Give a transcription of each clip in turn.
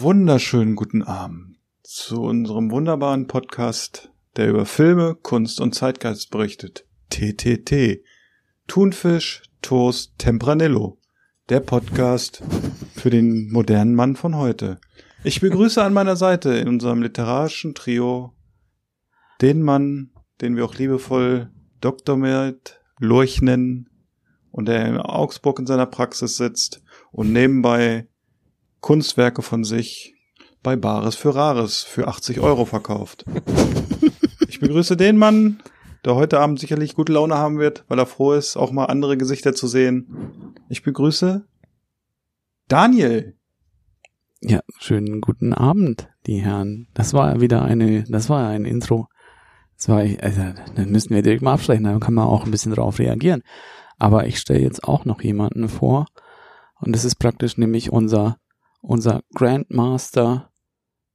Wunderschönen guten Abend zu unserem wunderbaren Podcast, der über Filme, Kunst und Zeitgeist berichtet. TTT. Thunfisch, Toast, Tempranillo. Der Podcast für den modernen Mann von heute. Ich begrüße an meiner Seite in unserem literarischen Trio den Mann, den wir auch liebevoll Dr. Mert Lurch nennen und der in Augsburg in seiner Praxis sitzt und nebenbei Kunstwerke von sich bei Bares für Rares für 80 Euro verkauft. Ich begrüße den Mann, der heute Abend sicherlich gute Laune haben wird, weil er froh ist, auch mal andere Gesichter zu sehen. Ich begrüße Daniel. Ja, schönen guten Abend, die Herren. Das war wieder eine, das war ein Intro. Das war, also, dann müssen wir direkt mal absprechen, dann kann man auch ein bisschen drauf reagieren. Aber ich stelle jetzt auch noch jemanden vor. Und das ist praktisch nämlich unser, unser Grandmaster,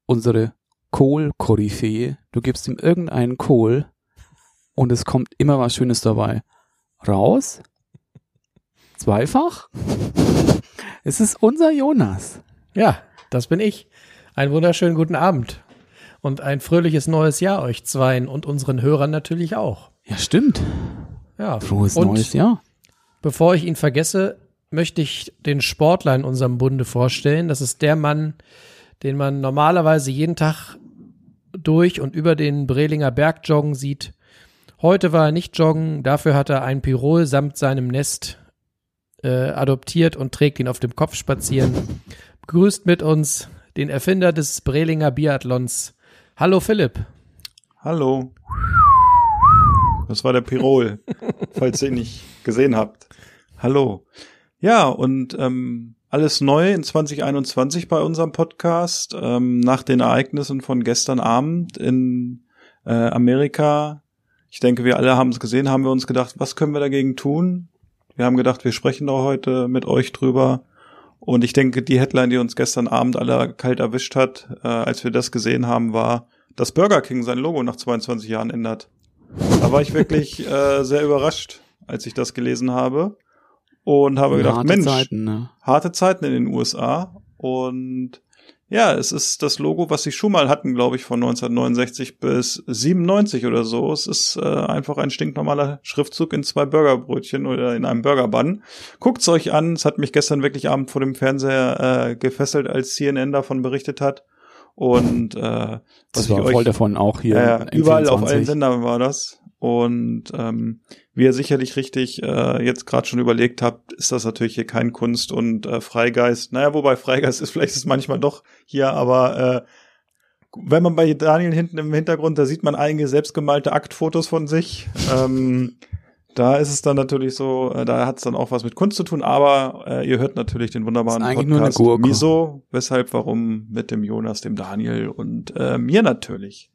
unsere Kohl-Koryphäe. Du gibst ihm irgendeinen Kohl und es kommt immer was Schönes dabei. Raus? Zweifach? Es ist unser Jonas. Ja, das bin ich. Einen wunderschönen guten Abend. Und ein fröhliches neues Jahr euch zweien und unseren Hörern natürlich auch. Ja, stimmt. Ja. Frohes und neues Jahr. Bevor ich ihn vergesse, möchte ich den Sportler in unserem Bunde vorstellen. Das ist der Mann, den man normalerweise jeden Tag durch und über den Brelinger Berg joggen sieht. Heute war er nicht joggen, dafür hat er ein Pirol samt seinem Nest äh, adoptiert und trägt ihn auf dem Kopf spazieren. Begrüßt mit uns den Erfinder des Brelinger Biathlons. Hallo Philipp. Hallo. Das war der Pirol, falls ihr ihn nicht gesehen habt. Hallo. Ja, und ähm, alles neu in 2021 bei unserem Podcast. Ähm, nach den Ereignissen von gestern Abend in äh, Amerika. Ich denke, wir alle haben es gesehen, haben wir uns gedacht, was können wir dagegen tun? Wir haben gedacht, wir sprechen da heute mit euch drüber. Und ich denke, die Headline, die uns gestern Abend alle kalt erwischt hat, äh, als wir das gesehen haben, war, dass Burger King sein Logo nach 22 Jahren ändert. Da war ich wirklich äh, sehr überrascht, als ich das gelesen habe. Und habe gedacht, Harte Mensch, Zeiten, ne? harte Zeiten in den USA. Und ja, es ist das Logo, was sie schon mal hatten, glaube ich, von 1969 bis 97 oder so. Es ist äh, einfach ein stinknormaler Schriftzug in zwei Burgerbrötchen oder in einem Burgerbann. Guckt's euch an. Es hat mich gestern wirklich abend vor dem Fernseher äh, gefesselt, als CNN davon berichtet hat. Und äh, was Das ich war voll euch davon auch hier. im überall auf 24. allen Sendern war das. Und ähm, wie ihr sicherlich richtig äh, jetzt gerade schon überlegt habt, ist das natürlich hier kein Kunst und äh, Freigeist. Naja, wobei Freigeist ist vielleicht ist manchmal doch hier, aber äh, wenn man bei Daniel hinten im Hintergrund, da sieht man einige selbstgemalte Aktfotos von sich. Ähm, da ist es dann natürlich so, äh, da hat es dann auch was mit Kunst zu tun, aber äh, ihr hört natürlich den wunderbaren Ist eigentlich nur eine Podcast. Wieso, weshalb, warum mit dem Jonas, dem Daniel und äh, mir natürlich.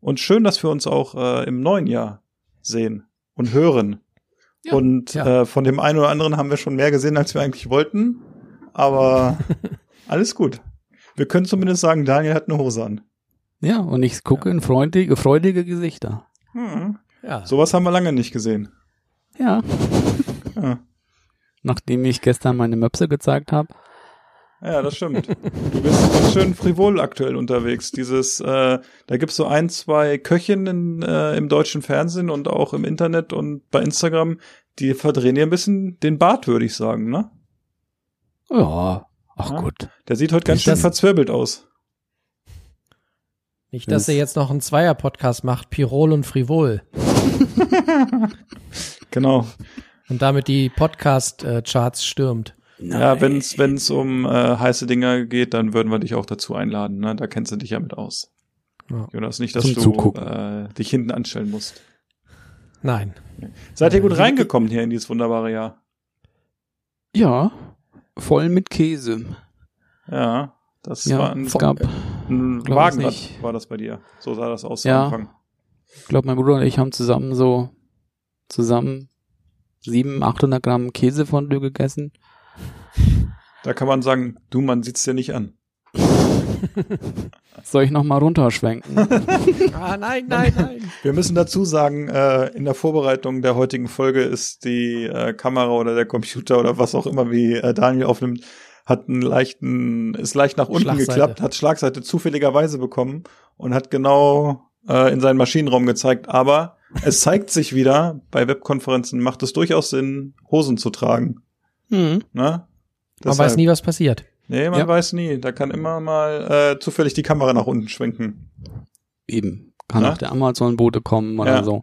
Und schön, dass wir uns auch äh, im neuen Jahr sehen und hören. Ja, und ja. Äh, von dem einen oder anderen haben wir schon mehr gesehen, als wir eigentlich wollten. Aber alles gut. Wir können zumindest sagen, Daniel hat eine Hose an. Ja, und ich gucke in freudige, freudige Gesichter. Hm. Ja. Sowas haben wir lange nicht gesehen. Ja. Ja. Nachdem ich gestern meine Möpse gezeigt habe. Ja, das stimmt. Du bist ganz schön frivol aktuell unterwegs. Dieses, äh, da gibt's so ein, zwei Köchinnen äh, im deutschen Fernsehen und auch im Internet und bei Instagram, die verdrehen dir ein bisschen den Bart, würde ich sagen, ne? Ja, ach Ja. gut. Der sieht heute ganz schön verzwirbelt aus. Nicht, dass er jetzt noch einen Zweier-Podcast macht, Pirol und Frivol. Genau. Und damit die Podcast-Charts stürmt. Ja, wenn's wenn's um äh, heiße Dinger geht, dann würden wir dich auch dazu einladen. Ne? Da kennst du dich ja mit aus. Ja. Jonas, nicht, dass Zum du Zugucken. äh, dich hinten anstellen musst. Nein. Seid ihr gut reingekommen hier in dieses wunderbare Jahr? Ja, voll mit Käse. Ja. Das Ja, war ein, es gab, ein Wagenrad, war das bei dir. So sah das aus Ja. am Anfang. ich glaube, mein Bruder und ich haben zusammen so, zusammen 700, 800 Gramm Käsefondue gegessen. Da kann man sagen, du, man sieht's dir nicht an. Soll ich noch mal runterschwenken? Ah, nein, nein, nein. Wir müssen dazu sagen, äh, in der Vorbereitung der heutigen Folge ist die äh, Kamera oder der Computer oder was auch immer, wie äh, Daniel aufnimmt, hat einen leichten, ist leicht nach unten geklappt, hat Schlagseite zufälligerweise bekommen und hat genau äh, in seinen Maschinenraum gezeigt. Aber es zeigt sich wieder, bei Webkonferenzen macht es durchaus Sinn, Hosen zu tragen. hm. Ne? Man Deshalb- weiß nie, was passiert. Nee, man Ja. weiß nie. Da kann immer mal äh, zufällig die Kamera nach unten schwenken. Eben. Kann Na? auch der Amazon-Bote kommen oder Ja. so.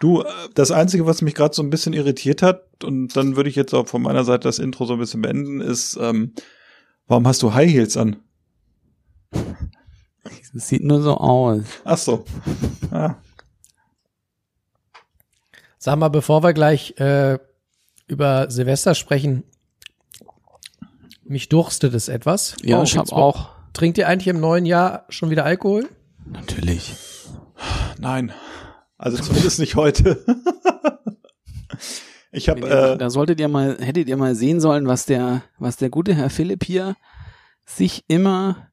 Du, äh, das Einzige, was mich gerade so ein bisschen irritiert hat, und dann würde ich jetzt auch von meiner Seite das Intro so ein bisschen beenden, ist, ähm, warum hast du High Heels an? Es sieht nur so aus. Ach so. Ah, Sag mal, bevor wir gleich äh, über Silvester sprechen, mich durstet es etwas. Ja, Oh, ich habe gibt's- auch. Trinkt ihr eigentlich im neuen Jahr schon wieder Alkohol? Natürlich. nein. Also zumindest nicht heute. ich habe, äh, da solltet ihr mal, hättet ihr mal sehen sollen, was der, was der gute Herr Philipp hier sich immer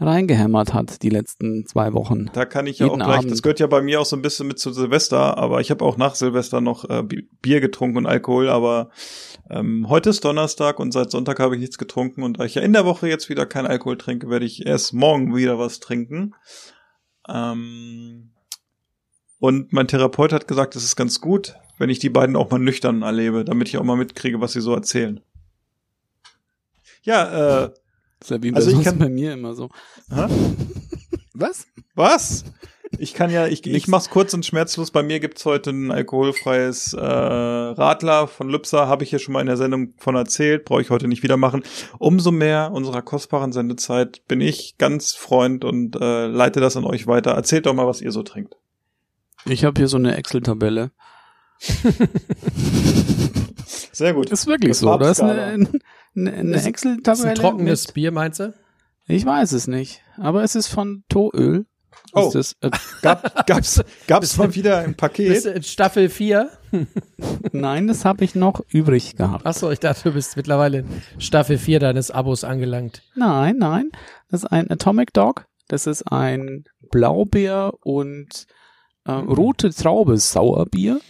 reingehämmert hat die letzten zwei Wochen. da kann ich ja auch gleich, Abend. das gehört ja bei mir auch so ein bisschen mit zu Silvester, aber ich habe auch nach Silvester noch äh, Bi- Bier getrunken und Alkohol, aber ähm, heute ist Donnerstag und seit Sonntag habe ich nichts getrunken und da ich ja in der Woche jetzt wieder kein Alkohol trinke, werde ich erst morgen wieder was trinken. Ähm, und mein Therapeut hat gesagt, es ist ganz gut, wenn ich die beiden auch mal nüchtern erlebe, damit ich auch mal mitkriege, was sie so erzählen. Ja, äh, Wie Also ich kann- bei mir immer so. hä? Was? Was? Ich kann ja, ich, ich mach's kurz und schmerzlos. Bei mir gibt's heute ein alkoholfreies äh, Radler von Lübser, habe ich hier schon mal in der Sendung von erzählt, brauche ich heute nicht wieder machen. Umso mehr unserer kostbaren Sendezeit bin ich ganz Freund und äh, leite das an euch weiter. Erzählt doch mal, was ihr so trinkt. Ich habe hier so eine Excel-Tabelle. Sehr gut. Ist wirklich Das so. Da ist eine, eine, eine Ist- Excel-Tabelle. Ist ein trockenes mit- Bier, meinst du? Ich weiß es nicht. Aber es ist von Toöl. Oh. Ist das, äh, Gab, gab's, gab's mal wieder ein Bist Paket? du in Staffel 4? nein, das habe ich noch übrig gehabt. Achso, ich dachte, du bist mittlerweile in Staffel 4 deines Abos angelangt. Nein, nein. Das ist ein Atomic Dog. Das ist ein Blaubeer und äh, rote Traube Sauerbier.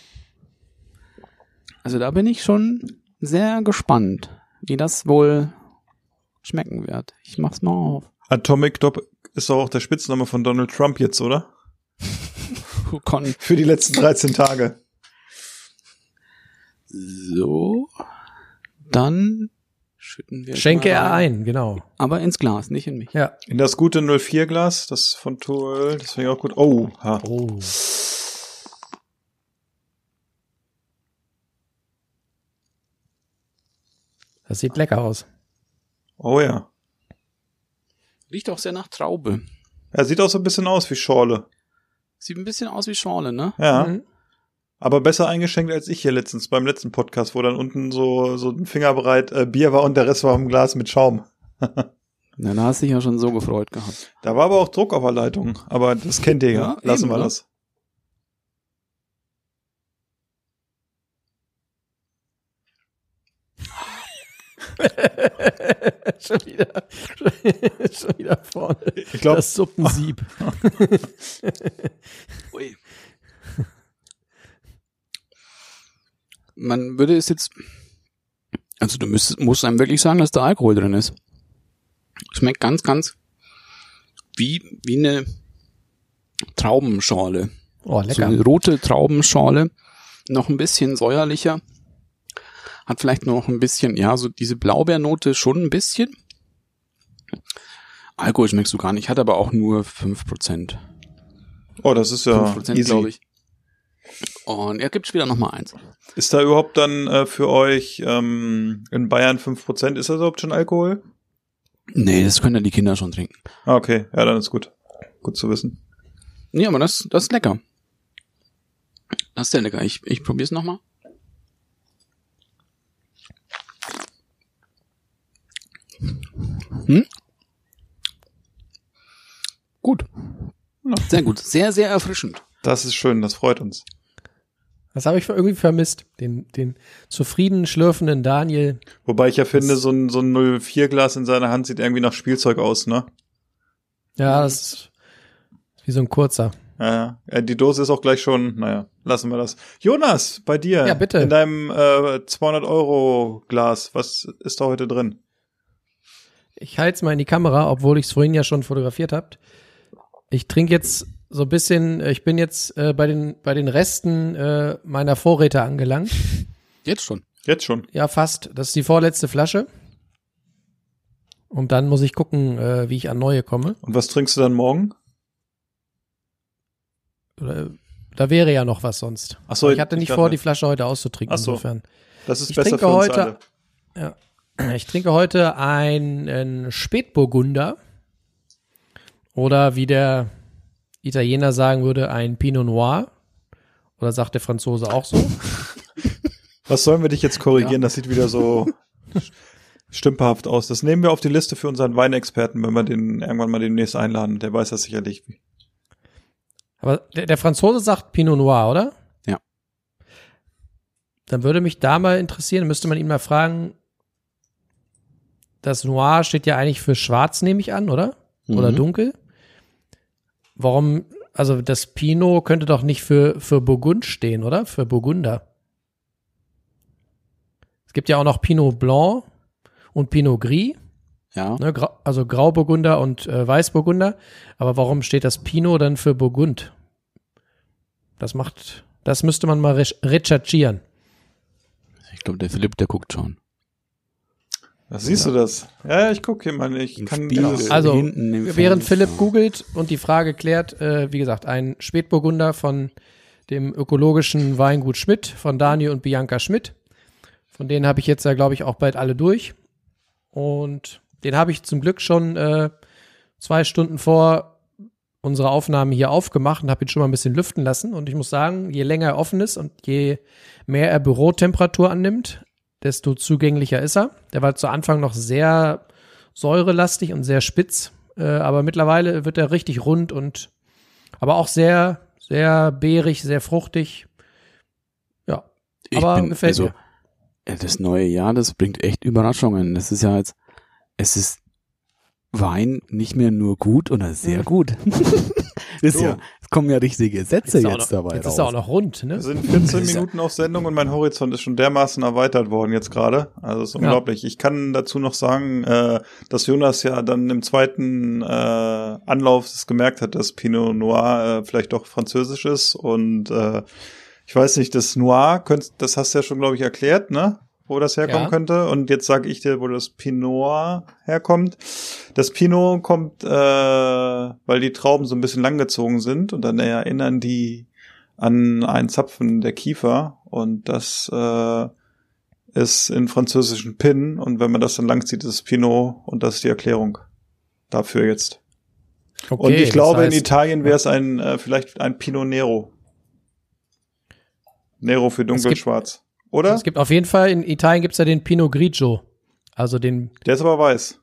Also da bin ich schon sehr gespannt, wie das wohl schmecken wird. Ich mach's mal auf. Atomic Dog ist doch auch der Spitzname von Donald Trump jetzt, oder? Für die letzten 13 Tage. so. Dann schütten wir. Schenke mal er ein, genau. Aber ins Glas, nicht in mich. Ja. In das gute 04 Glas, das ist von Tool, das finde ich auch gut. Oh, ha. Oh. Das sieht lecker aus. Oh ja. Riecht auch sehr nach Traube. Er sieht auch so ein bisschen aus wie Schorle. Sieht ein bisschen aus wie Schorle, ne? Ja. Mhm. Aber besser eingeschenkt als ich hier letztens beim letzten Podcast, wo dann unten so, so ein Fingerbereit äh, Bier war und der Rest war im Glas mit Schaum. Na, da hast du dich ja schon so gefreut gehabt. Da war aber auch Druck auf der Leitung. Aber das kennt ihr ja. Ja, Lassen eben, wir ne? das. schon wieder, schon wieder vorne. Ich glaube, Das Suppensieb. Ui. Man würde es jetzt, also du müsstest, musst einem wirklich sagen, dass da Alkohol drin ist. Schmeckt ganz, ganz wie, wie eine Traubenschorle. Oh, So lecker. eine rote Traubenschorle. Noch ein bisschen säuerlicher. Hat vielleicht noch ein bisschen, ja, so diese Blaubeernote schon ein bisschen. Alkohol schmeckst du gar nicht, hat aber auch nur 5%. oh, das ist ja 5%, easy. glaube ich. Und er gibt später noch mal eins. Ist da überhaupt dann äh, für euch ähm, in Bayern 5%? Ist das überhaupt schon Alkohol? Nee, das können ja die Kinder schon trinken. Ah, okay. Ja, dann ist gut. Gut zu wissen. Nee, aber das, das ist lecker. Das ist sehr lecker. Ich, ich probier's noch mal. Hm? Gut. Sehr gut. Sehr, sehr erfrischend. Das ist schön, das freut uns. Das habe ich irgendwie vermisst. Den, den zufrieden schlürfenden Daniel. Wobei ich ja finde, so ein, so ein 04-Glas in seiner Hand sieht irgendwie nach Spielzeug aus, ne? Ja, das ist wie so ein kurzer. Ja, ja, die Dose ist auch gleich schon, naja, lassen wir das. Jonas, bei dir. Ja, bitte. In deinem äh, 200 Euro Glas, was ist da heute drin? Ich halte es mal in die Kamera, obwohl ich es vorhin ja schon fotografiert habt. Ich trinke jetzt so ein bisschen, äh, ich bin jetzt äh, bei den bei den Resten äh, meiner Vorräte angelangt. Jetzt schon. Jetzt schon. Ja, fast. Das ist die vorletzte Flasche. Und dann muss ich gucken, äh, wie ich an neue komme. Und was trinkst du dann morgen? Oder, da wäre ja noch was sonst. Ach so, ich hatte nicht ich vor, dachte- die Flasche heute auszutrinken. Ach so. Insofern. Das ist Ich besser trinke für uns heute- alle. Ich trinke heute einen Spätburgunder. Oder wie der Italiener sagen würde, ein Pinot Noir. Oder sagt der Franzose auch so? Was sollen wir dich jetzt korrigieren? Das sieht wieder so stümperhaft aus. Das nehmen wir auf die Liste für unseren Weinexperten, wenn wir den irgendwann mal demnächst einladen. Der weiß das sicherlich. Aber der, der Franzose sagt Pinot Noir, oder? Ja. Dann würde mich da mal interessieren, müsste man ihn mal fragen, das Noir steht ja eigentlich für schwarz, nehme ich an, oder? Oder Mhm. dunkel. Warum, also das Pinot könnte doch nicht für, für Burgund stehen, oder? Für Burgunder. Es gibt ja auch noch Pinot Blanc und Pinot Gris. Ja. Ne, also Grauburgunder und äh, Weißburgunder. Aber warum steht das Pinot dann für Burgund? Das macht, das müsste man mal rech- recherchieren. Ich glaube, der Philipp, der guckt schon. Da siehst du das. Ja, ich gucke hier mal. Ich kann dieses, Also, hinten im während Fenster. Philipp googelt und die Frage klärt, äh, wie gesagt, ein Spätburgunder von dem ökologischen Weingut Schmidt, von Daniel und Bianca Schmidt. Von denen habe ich jetzt ja, glaube ich, auch bald alle durch. Und den habe ich zum Glück schon äh, zwei Stunden vor unserer Aufnahme hier aufgemacht und habe ihn schon mal ein bisschen lüften lassen. Und ich muss sagen, je länger er offen ist und je mehr er Bürotemperatur annimmt, desto zugänglicher ist er. Der war zu Anfang noch sehr säurelastig und sehr spitz, äh, aber mittlerweile wird er richtig rund und aber auch sehr, sehr beerig, sehr fruchtig. Ja, Ich aber bin, gefällt also, mir. äh, das neue Jahr, das bringt echt Überraschungen. Das ist ja jetzt, es ist Wein nicht mehr nur gut oder sehr gut. das ist ja, kommen ja richtige Sätze jetzt, auch noch, dabei jetzt raus. ist er auch noch rund, wir ne? sind 14 Minuten auf Sendung und mein Horizont ist schon dermaßen erweitert worden jetzt gerade. Also es ist unglaublich. Ich kann dazu noch sagen, äh, dass Jonas ja dann im zweiten äh, Anlauf es gemerkt hat, dass Pinot Noir äh, vielleicht doch französisch ist und äh, ich weiß nicht, das Noir, könnt, das hast du ja schon, glaube ich, erklärt, ne? Wo das herkommen Ja. könnte. Und jetzt sage ich dir, wo das Pinot herkommt. Das Pinot kommt, äh, weil die Trauben so ein bisschen langgezogen sind und dann erinnern die an einen Zapfen der Kiefer und das äh, ist in französischen Pin und wenn man das dann lang zieht, ist es Pinot und das ist die Erklärung dafür jetzt. Okay, und ich glaube, in heißt- Italien wäre es ein äh, vielleicht ein Pinot Nero. Nero für dunkelschwarz. Oder? Es gibt auf jeden Fall, in Italien gibt's ja den Pinot Grigio. Also den, Der ist aber weiß.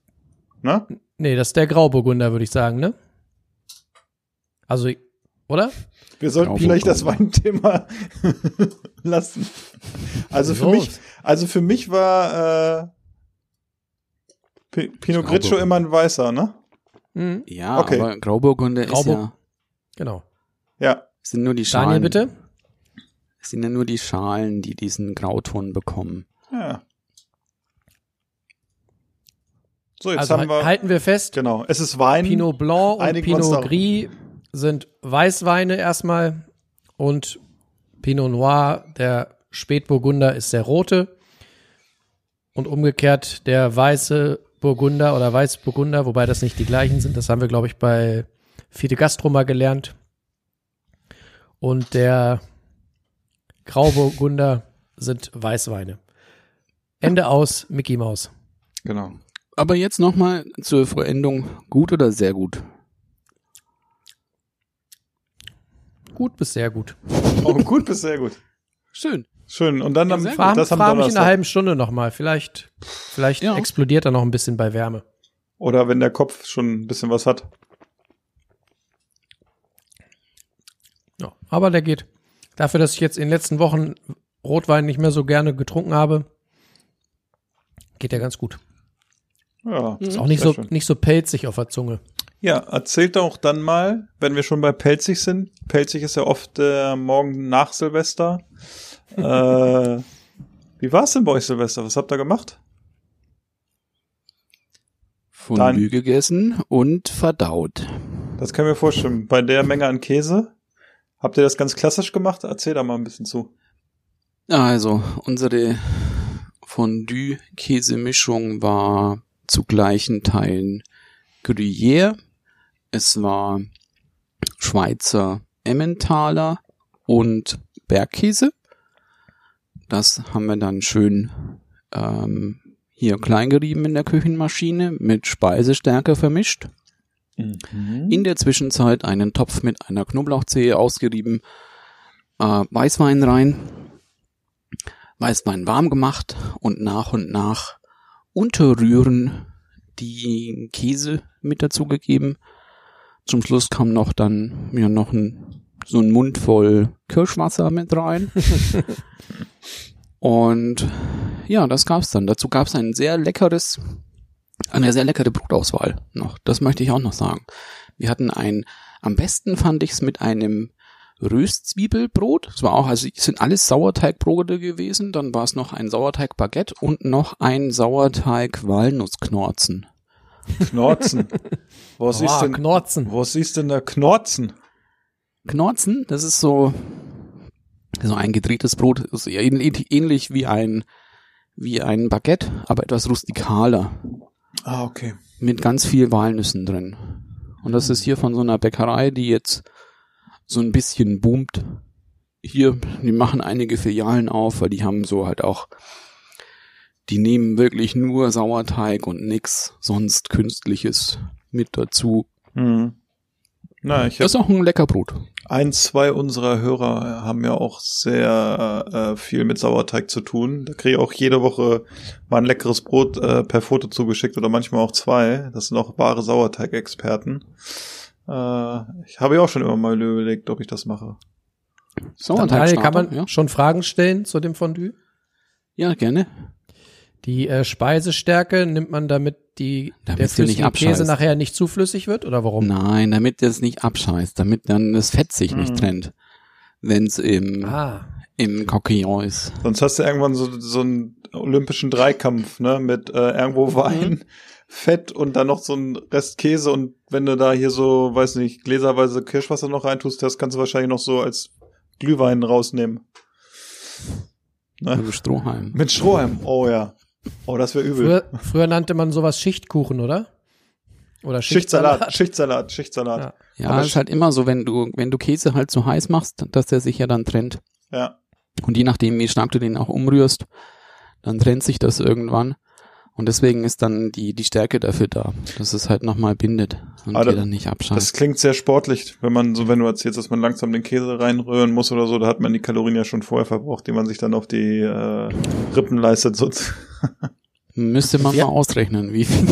Ne? nee, das ist der Grauburgunder, würde ich sagen, ne? Also, oder? Wir sollten vielleicht das Weinthema lassen. Also für mich, also für mich war äh, Pinot. Grigio immer ein weißer, ne? Mhm, Ja, Okay. aber Grauburgunder ist Graubur- ja, genau. Ja. sind nur die Schalen. Daniel, bitte? Es sind ja nur die Schalen, die diesen Grauton bekommen. ja. So, jetzt Also haben wir. halten wir fest, Genau. Es ist Wein. Pinot Blanc und Pinot. Gris sind Weißweine erstmal und Pinot Noir, der Spätburgunder, ist der rote und umgekehrt der weiße Burgunder oder Weißburgunder, wobei das nicht die gleichen sind. Das haben wir, glaube ich, bei Fide Gastro mal gelernt. Und der Grauburgunder sind Weißweine. Ende aus, Mickey Maus. Genau. Aber jetzt nochmal zur Vollendung. Gut oder sehr gut? Gut bis sehr gut. Oh, gut bis sehr gut. Schön. Schön. Und dann am, sehr gut. Frag, das am frag mich in einer halben Stunde nochmal. Vielleicht, vielleicht Ja. explodiert er noch ein bisschen bei Wärme. Oder wenn der Kopf schon ein bisschen was hat. Ja, aber der geht. Dafür, dass ich jetzt in den letzten Wochen Rotwein nicht mehr so gerne getrunken habe, geht der ganz gut. Ja, Ist auch nicht so, schön. nicht so pelzig auf der Zunge. Ja, erzählt doch dann mal, wenn wir schon bei Pelzig sind. Pelzig ist ja oft der Morgen nach Silvester. äh, wie war's denn bei euch Silvester? Was habt ihr gemacht? Fondue gegessen und verdaut. Das kann ich mir vorstellen. Bei der Menge an Käse. Habt ihr das ganz klassisch gemacht? Erzähl da mal ein bisschen zu. Also, unsere Fondue-Käsemischung war zu gleichen Teilen Gruyère, es war Schweizer Emmentaler und Bergkäse. Das haben wir dann schön ähm, hier klein gerieben in der Küchenmaschine mit Speisestärke vermischt. In der Zwischenzeit einen Topf mit einer Knoblauchzehe ausgerieben, äh, Weißwein rein, Weißwein warm gemacht und nach und nach unterrühren die Käse mit dazugegeben. Zum Schluss kam noch dann ja noch ein, so ein Mund voll Kirschwasser mit rein. und ja, das gab's dann. Dazu gab's ein sehr leckeres, eine sehr leckere Brotauswahl noch. Das möchte ich auch noch sagen. Wir hatten ein, am besten fand ich's mit einem Röstzwiebelbrot. Es war auch, also es sind alles Sauerteigbrote gewesen. Dann war es noch ein Sauerteigbaguette und noch ein Sauerteig-Walnussknorzen. Knorzen. Wo siehst Oh, denn, Knorzen. wo siehst denn da Knorzen? Knorzen, das ist so, so ein gedrehtes Brot, ist ähnlich wie ein, wie ein Baguette, aber etwas rustikaler. Ah, okay. Mit ganz viel Walnüssen drin. Und das ist hier von so einer Bäckerei, die jetzt so ein bisschen boomt. Hier, die machen einige Filialen auf, weil die haben so halt auch, die nehmen wirklich nur Sauerteig und nix sonst Künstliches mit dazu. Hm. Na, ich Das ist auch ein lecker Brot. ein, zwei unserer Hörer haben ja auch sehr äh, viel mit Sauerteig zu tun. Da kriege ich auch jede Woche mal ein leckeres Brot äh, per Foto zugeschickt oder manchmal auch zwei. Das sind auch wahre Sauerteigexperten. Äh, ich habe ja auch schon immer mal überlegt, ob ich das mache. Daniel, kann man ja? schon Fragen stellen zu dem Fondue? ja, gerne. Die äh, Speisestärke nimmt man damit die Damit der nicht flüssige Käse nachher nicht zu flüssig wird oder warum? Nein, damit das nicht abscheißt, damit dann das Fett sich nicht Mhm. trennt, wenn's im, Ah, im Coquillon ist. Sonst hast du irgendwann so, so einen olympischen Dreikampf, ne, mit äh, irgendwo Wein, Fett und dann noch so ein Rest Käse und wenn du da hier so, weiß nicht, gläserweise Kirschwasser noch reintust, das kannst du wahrscheinlich noch so als Glühwein rausnehmen. Ne? Also Strohhalm. Mit Strohhalm, oh ja. Oh, das wäre übel. früher, früher nannte man sowas Schichtkuchen, oder? Oder Schichtsalat, Schichtsalat, Schichtsalat. Ja. Ja, Aber es ist halt immer so, wenn du, wenn du Käse halt so heiß machst, dass der sich ja dann trennt. Ja. Und je nachdem, wie stark du den auch umrührst, dann trennt sich das irgendwann. Und deswegen ist dann die, die Stärke dafür da, dass es halt nochmal bindet und Aber dir dann nicht Das abscheißt. klingt sehr sportlich, wenn man so, wenn du erzählst, dass man langsam den Käse reinrühren muss oder so, da hat man die Kalorien ja schon vorher verbraucht, die man sich dann auf die äh, Rippen leistet. So. Müsste man Ja. mal ausrechnen, wie viel.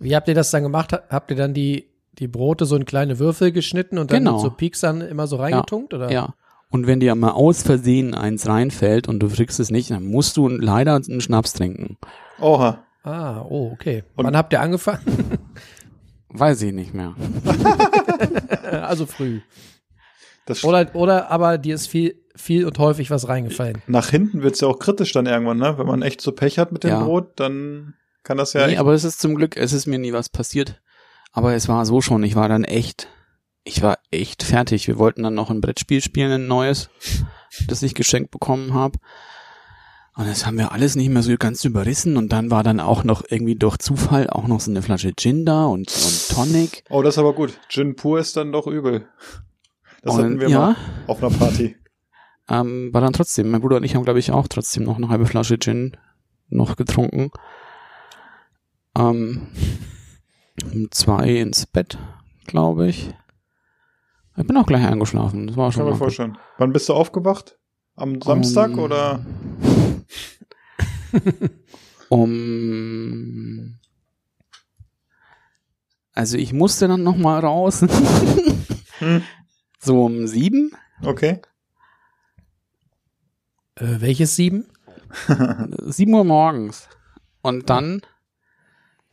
Wie habt ihr das dann gemacht? Habt ihr dann die, die Brote so in kleine Würfel geschnitten und dann Genau. mit so Pieksern immer so reingetunkt? Oder? Ja. Und wenn dir mal aus Versehen eins reinfällt und du kriegst es nicht, dann musst du leider einen Schnaps trinken. Oha. Ah, oh, okay. Und- Wann habt ihr angefangen? Weiß ich nicht mehr. also früh. Das Oder, oder aber dir ist viel, viel und häufig was reingefallen. nach hinten wird's ja auch kritisch dann irgendwann, ne? Wenn man echt so Pech hat mit dem Ja. Brot, dann kann das ja nee, aber es ist zum Glück, es ist mir nie was passiert. Aber es war so schon, ich war dann echt, ich war echt fertig. Wir wollten dann noch ein Brettspiel spielen, ein neues, das ich geschenkt bekommen habe. Und das haben wir alles nicht mehr so ganz überrissen. Und dann war dann auch noch irgendwie durch Zufall auch noch so eine Flasche Gin da und, und Tonic. oh, das ist aber gut. Gin pur ist dann doch übel. Das Und, hatten wir ja. mal auf einer Party. Ähm, war dann trotzdem, mein Bruder und ich haben, glaube ich, auch trotzdem noch eine halbe Flasche Gin noch getrunken. Ähm, um zwei ins Bett, glaube ich. Ich bin auch gleich eingeschlafen. Das war Kann schon mal gut. vorstellen. Wann bist du aufgewacht? Am Samstag Um, oder? Um also ich musste dann noch mal raus. Hm. So um sieben, Okay. Äh, welches sieben? sieben Uhr morgens. Und dann,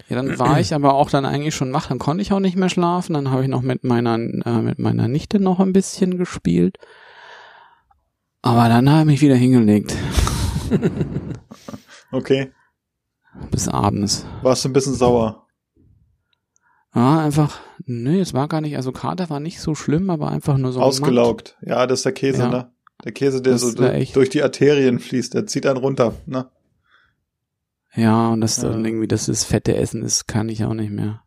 ja, dann war ich aber auch dann eigentlich schon wach, dann konnte ich auch nicht mehr schlafen, dann habe ich noch mit meiner, äh, mit meiner Nichte noch ein bisschen gespielt. Aber dann habe ich mich wieder hingelegt. Okay. Bis abends. Warst du ein bisschen sauer? Ja, einfach, nee, es war gar nicht, also Kater war nicht so schlimm, aber einfach nur so matt. Ausgelaugt. Ja, das ist der Käse, Ja. ne? Der Käse, der Das so ist ja du- echt- durch die Arterien fließt, der zieht einen runter, ne? Ja, und das Ja. dann irgendwie, das ist fette Essen, das kann ich auch nicht mehr.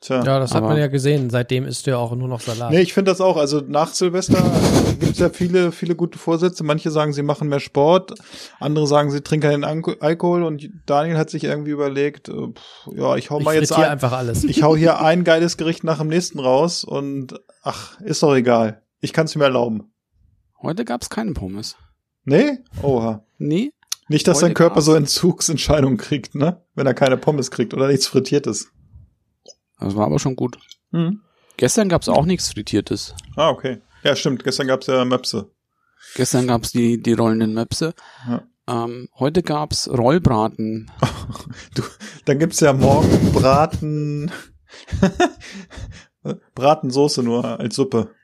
Tja. Ja, das hat man ja gesehen. Seitdem isst du ja auch nur noch Salat. Nee, ich finde das auch. Also nach Silvester gibt's ja viele, viele gute Vorsätze. Manche sagen, sie machen mehr Sport, andere sagen, sie trinken keinen Alko- Alkohol und Daniel hat sich irgendwie überlegt, äh, pff, ja, ich hau ich mal jetzt frittiere ein, einfach alles. ich hau hier ein geiles Gericht nach dem nächsten raus und ach, ist doch egal. Ich kann's mir erlauben. Heute gab's keine Pommes. Nee? Oha. Nee? Nicht, dass Heute dein Körper so Entzugsentscheidungen kriegt, ne? Wenn er keine Pommes kriegt oder nichts Frittiertes. Das war aber schon gut. Hm. Gestern gab's auch nichts Frittiertes. Ah, okay. Ja, stimmt. Gestern gab's ja Möpse. Gestern gab's die, die rollenden Möpse. Ja. Ähm, heute gab's Rollbraten. Dann gibt's ja morgen Braten. Bratensoße nur als Suppe,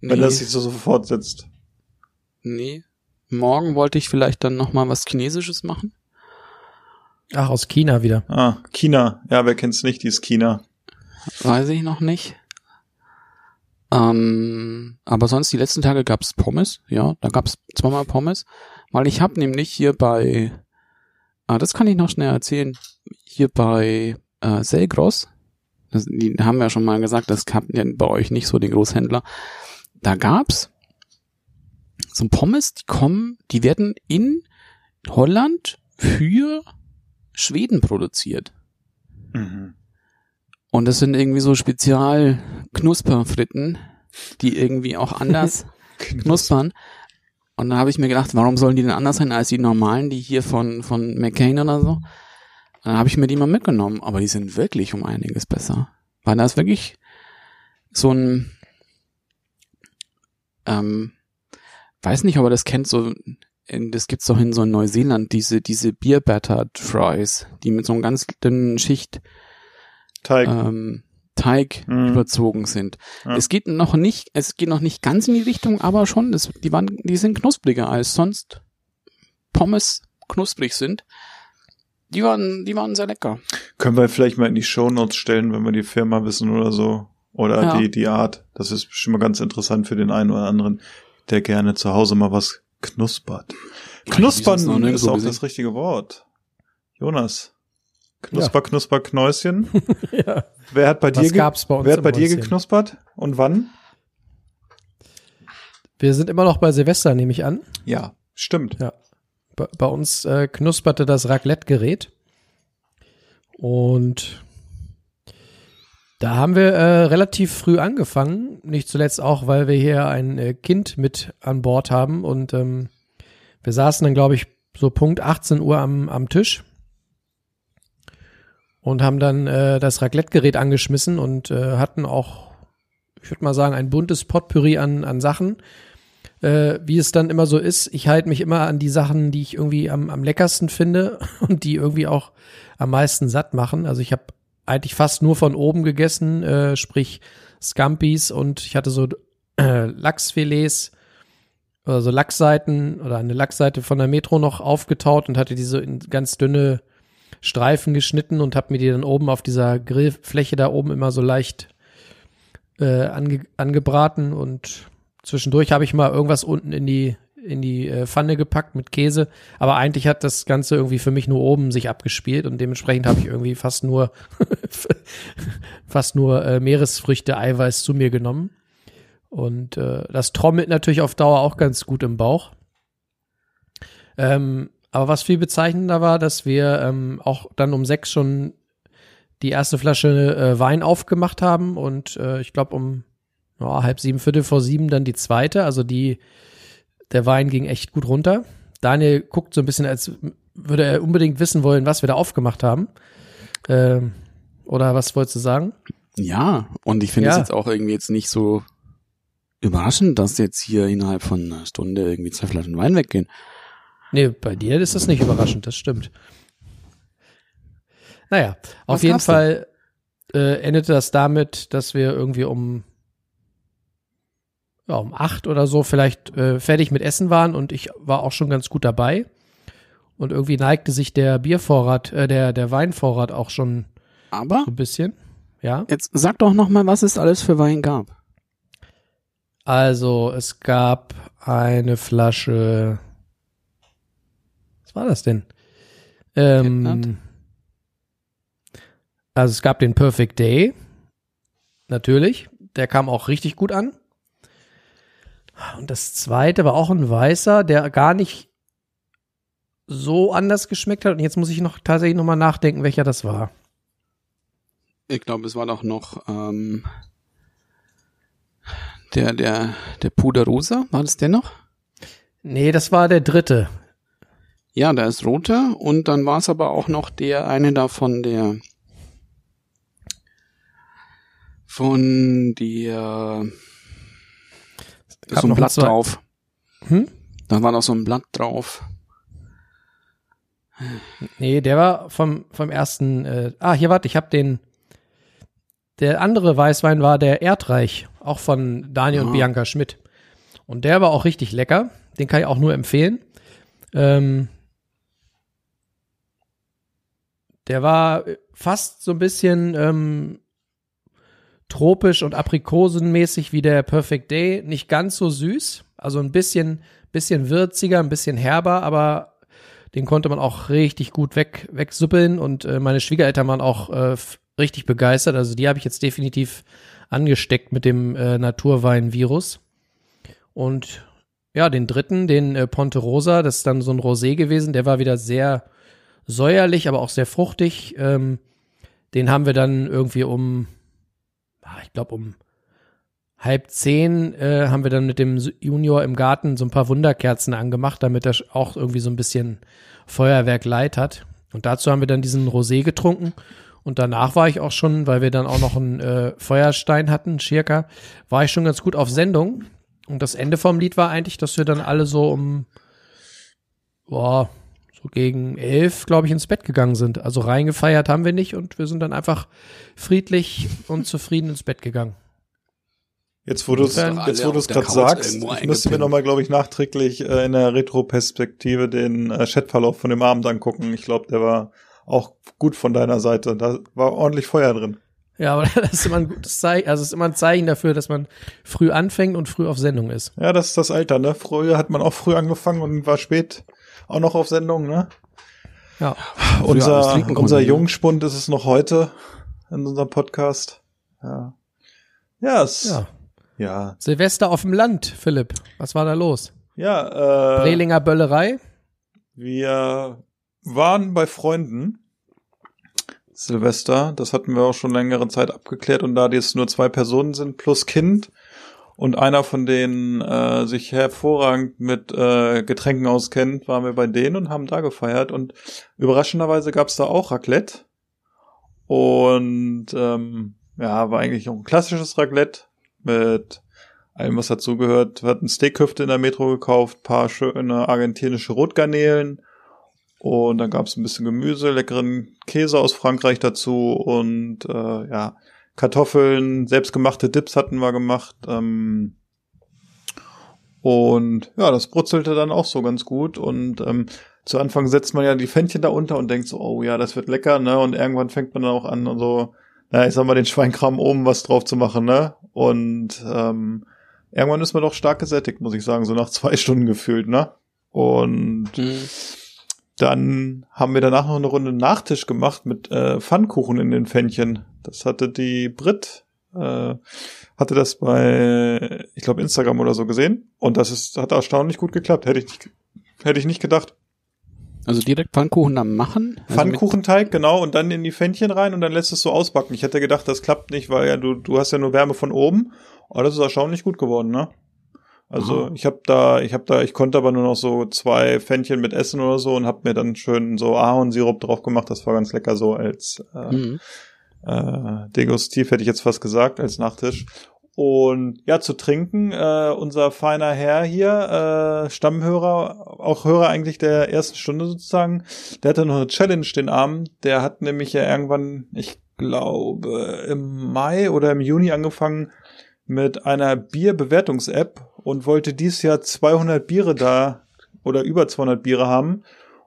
wenn Nee, das sich so, so fortsetzt. nee. Morgen wollte ich vielleicht dann noch mal was Chinesisches machen. Ach, aus China wieder. Ah, China. Ja, wer kennt's nicht, die ist China. Weiß ich noch nicht. Ähm, aber sonst die letzten Tage gab's Pommes. Ja, da gab's zweimal Pommes. Weil ich habe nämlich hier bei, ah, das kann ich noch schnell erzählen, hier bei äh, Selgros, das, die haben ja schon mal gesagt, das habt ihr bei euch nicht so den Großhändler. Da gab's so Pommes, die kommen, die werden in Holland für Schweden produziert. Mhm. Und das sind irgendwie so Spezial-Knusperfritten, die irgendwie auch anders knuspern. Und da habe ich mir gedacht, warum sollen die denn anders sein als die normalen, die hier von, von McCain oder so? Dann habe ich mir die mal mitgenommen, aber die sind wirklich um einiges besser. Weil da ist wirklich so ein, ähm, weiß nicht, ob ihr das kennt, so, in, das gibt's doch in so in Neuseeland, diese, diese Beer Battered Fries, die mit so einem ganz dünnen Schicht Teig. ähm, Teig Mhm. überzogen sind. Ja. Es geht noch nicht, es geht noch nicht ganz in die Richtung, aber schon, es, die waren, die sind knuspriger als sonst Pommes knusprig sind. Die waren, die waren sehr lecker. Können wir vielleicht mal in die Shownotes stellen, wenn wir die Firma wissen oder so. Oder Ja. die, die Art. Das ist bestimmt mal ganz interessant für den einen oder anderen, der gerne zu Hause mal was knuspert. Knuspern das ist auch gesehen. das richtige Wort. Jonas. Knusper, Knusper, Knäuschen. ja. Wer hat bei dir, Was gab's bei uns wer hat bei dir Häuschen? geknuspert? Und wann? Wir sind immer noch bei Silvester, nehme ich an. Ja, stimmt. Bei, bei uns äh, knusperte das Raclette-Gerät. Und da haben wir äh, relativ früh angefangen. Nicht zuletzt auch, weil wir hier ein äh, Kind mit an Bord haben. Und ähm, wir saßen dann, glaube ich, so Punkt 18 Uhr am, am Tisch. Und haben dann äh, das Raclette-Gerät angeschmissen und äh, hatten auch, ich würde mal sagen, ein buntes Potpourri an, an Sachen äh, wie es dann immer so ist, ich halte mich immer an die Sachen, die ich irgendwie am, am leckersten finde und die irgendwie auch am meisten satt machen. Also ich habe eigentlich fast nur von oben gegessen, äh, sprich Scampis und ich hatte so äh, Lachsfilets oder so Lachsseiten oder eine Lachsseite von der Metro noch aufgetaut und hatte diese in ganz dünne Streifen geschnitten und habe mir die dann oben auf dieser Grillfläche da oben immer so leicht äh, ange angebraten und Zwischendurch habe ich mal irgendwas unten in die in die äh, Pfanne gepackt mit Käse, aber eigentlich hat das Ganze irgendwie für mich nur oben sich abgespielt und dementsprechend habe ich irgendwie fast nur fast nur äh, Meeresfrüchte Eiweiß zu mir genommen und äh, das trommelt natürlich auf Dauer auch ganz gut im Bauch. Ähm, aber was viel bezeichnender war, dass wir ähm, auch dann um sechs schon die erste Flasche äh, Wein aufgemacht haben und äh, ich glaube um ja, halb sieben, Viertel vor sieben dann die zweite. Also die, der Wein ging echt gut runter. Daniel guckt so ein bisschen, als würde er unbedingt wissen wollen, was wir da aufgemacht haben. Ähm, oder was wolltest du sagen? Ja, und ich finde es Ja. jetzt auch irgendwie jetzt nicht so überraschend, dass jetzt hier innerhalb von einer Stunde irgendwie zwei Flaschen Wein weggehen. Nee, bei dir ist das nicht überraschend, das stimmt. Naja, auf Was jeden? Fall äh, endete das damit, dass wir irgendwie um ja, um acht oder so vielleicht äh, fertig mit Essen waren und ich war auch schon ganz gut dabei. Und irgendwie neigte sich der Biervorrat, äh, der, der Weinvorrat auch schon Aber so ein bisschen. Ja. jetzt sag doch noch mal, was es alles für Wein gab. Also, es gab eine Flasche. Was war das denn? Ähm, also, es gab den Perfect Day. Natürlich. Der kam auch richtig gut an. Und das zweite war auch ein weißer, der gar nicht so anders geschmeckt hat. Und jetzt muss ich noch tatsächlich noch mal nachdenken, welcher das war. Ich glaube, es war doch noch ähm, der der der Puderosa. War das der noch? Nee, das war der dritte. Ja, da ist roter und dann war es aber auch noch der eine davon der von der so ein Blatt drauf. Hm? Da war noch so ein Blatt drauf. Nee, der war vom, vom ersten. Äh, ah, hier warte, ich habe den. Der andere Weißwein war der Erdreich, auch von Daniel und Ah. Bianca Schmidt. Und der war auch richtig lecker. Den kann ich auch nur empfehlen. Ähm, der war fast so ein bisschen ähm, tropisch und aprikosenmäßig wie der Perfect Day. Nicht ganz so süß, also ein bisschen, bisschen würziger, ein bisschen herber, aber den konnte man auch richtig gut weg, wegsuppeln und äh, meine Schwiegereltern waren auch äh, richtig begeistert. Also die habe ich jetzt definitiv angesteckt mit dem äh, Naturwein-Virus. Und ja, den dritten, den äh, Ponte Rosa, das ist dann so ein Rosé gewesen, der war wieder sehr säuerlich, aber auch sehr fruchtig. Ähm, den haben wir dann irgendwie um, ah, ich glaube um halb zehn äh, haben wir dann mit dem Junior im Garten so ein paar Wunderkerzen angemacht, damit er auch irgendwie so ein bisschen Feuerwerk light hat. Und dazu haben wir dann diesen Rosé getrunken. Und danach war ich auch schon, weil wir dann auch noch einen äh, Feuerstein hatten, Schirka, war ich schon ganz gut auf Sendung. Und das Ende vom Lied war eigentlich, dass wir dann alle so um, boah, gegen elf, glaube ich, ins Bett gegangen sind. Also reingefeiert haben wir nicht und wir sind dann einfach friedlich und zufrieden ins Bett gegangen. Jetzt, wo du es gerade sagst, irgendwo ich müsste mir eingepennt. nochmal, glaube ich, nachträglich äh, in der Retroperspektive den äh, Chatverlauf von dem Abend angucken. Ich glaube, der war auch gut von deiner Seite. Da war ordentlich Feuer drin. Ja, aber das ist immer ein gutes Zeichen, also es ist immer ein Zeichen dafür, dass man früh anfängt und früh auf Sendung ist. Ja, das ist das Alter, ne? Früher hat man auch früh angefangen und war spät auch noch auf Sendung, ne? Ja. Unser, unser? Jungspund ist es noch heute in unserem Podcast. Ja. Ja, es, Ja. ja. Silvester auf dem Land, Philipp. Was war da los? Ja, äh, Brelinger Böllerei? Wir waren bei Freunden. Silvester, das hatten wir auch schon längere Zeit abgeklärt und da jetzt nur zwei Personen sind plus Kind und einer von denen äh, sich hervorragend mit äh, Getränken auskennt, waren wir bei denen und haben da gefeiert. Und überraschenderweise gab's da auch Raclette. Und ähm, ja, war eigentlich auch ein klassisches Raclette mit allem, was dazugehört. Wir hatten Steakhüfte in der Metro gekauft, paar schöne argentinische Rotgarnelen. Und dann gab's ein bisschen Gemüse, leckeren Käse aus Frankreich dazu. Und äh, ja, Kartoffeln, selbstgemachte Dips hatten wir gemacht. Ähm, und ja, das brutzelte dann auch so ganz gut. Und ähm, zu Anfang setzt man ja die Fännchen da unter und denkt so, oh ja, das wird lecker, ne? Und irgendwann fängt man dann auch an, so, na, ich sag mal, den Schweinkram oben was drauf zu machen, ne? Und ähm, irgendwann ist man doch stark gesättigt, muss ich sagen, so nach zwei Stunden gefühlt, ne? Und Mhm. Dann haben wir danach noch eine Runde Nachtisch gemacht mit äh, Pfannkuchen in den Pfännchen. Das hatte die Brit, äh, hatte das bei, ich glaube, Instagram oder so gesehen. Und das ist, hat erstaunlich gut geklappt. Hätte ich nicht, hätte ich nicht gedacht. Also direkt Pfannkuchen am machen? Also Pfannkuchenteig, genau, und dann in die Pfännchen rein und dann lässt es so ausbacken. Ich hätte gedacht, das klappt nicht, weil ja du, du hast ja nur Wärme von oben. Aber das ist erstaunlich gut geworden, ne? Also Aha. ich habe da, ich habe da, ich konnte aber nur noch so zwei Pfännchen mit Essen oder so und habe mir dann schön so Ahornsirup drauf gemacht. Das war ganz lecker so als äh, mhm. äh, Degustiv hätte ich jetzt fast gesagt als Nachtisch. Und ja, zu trinken, äh, unser feiner Herr hier, äh, Stammhörer, auch Hörer eigentlich der ersten Stunde sozusagen, der hatte noch eine Challenge den Abend. Der hat nämlich ja irgendwann, ich glaube, im Mai oder im Juni angefangen mit einer Bierbewertungs-App und wollte dieses Jahr 200 Biere da oder über 200 Biere haben.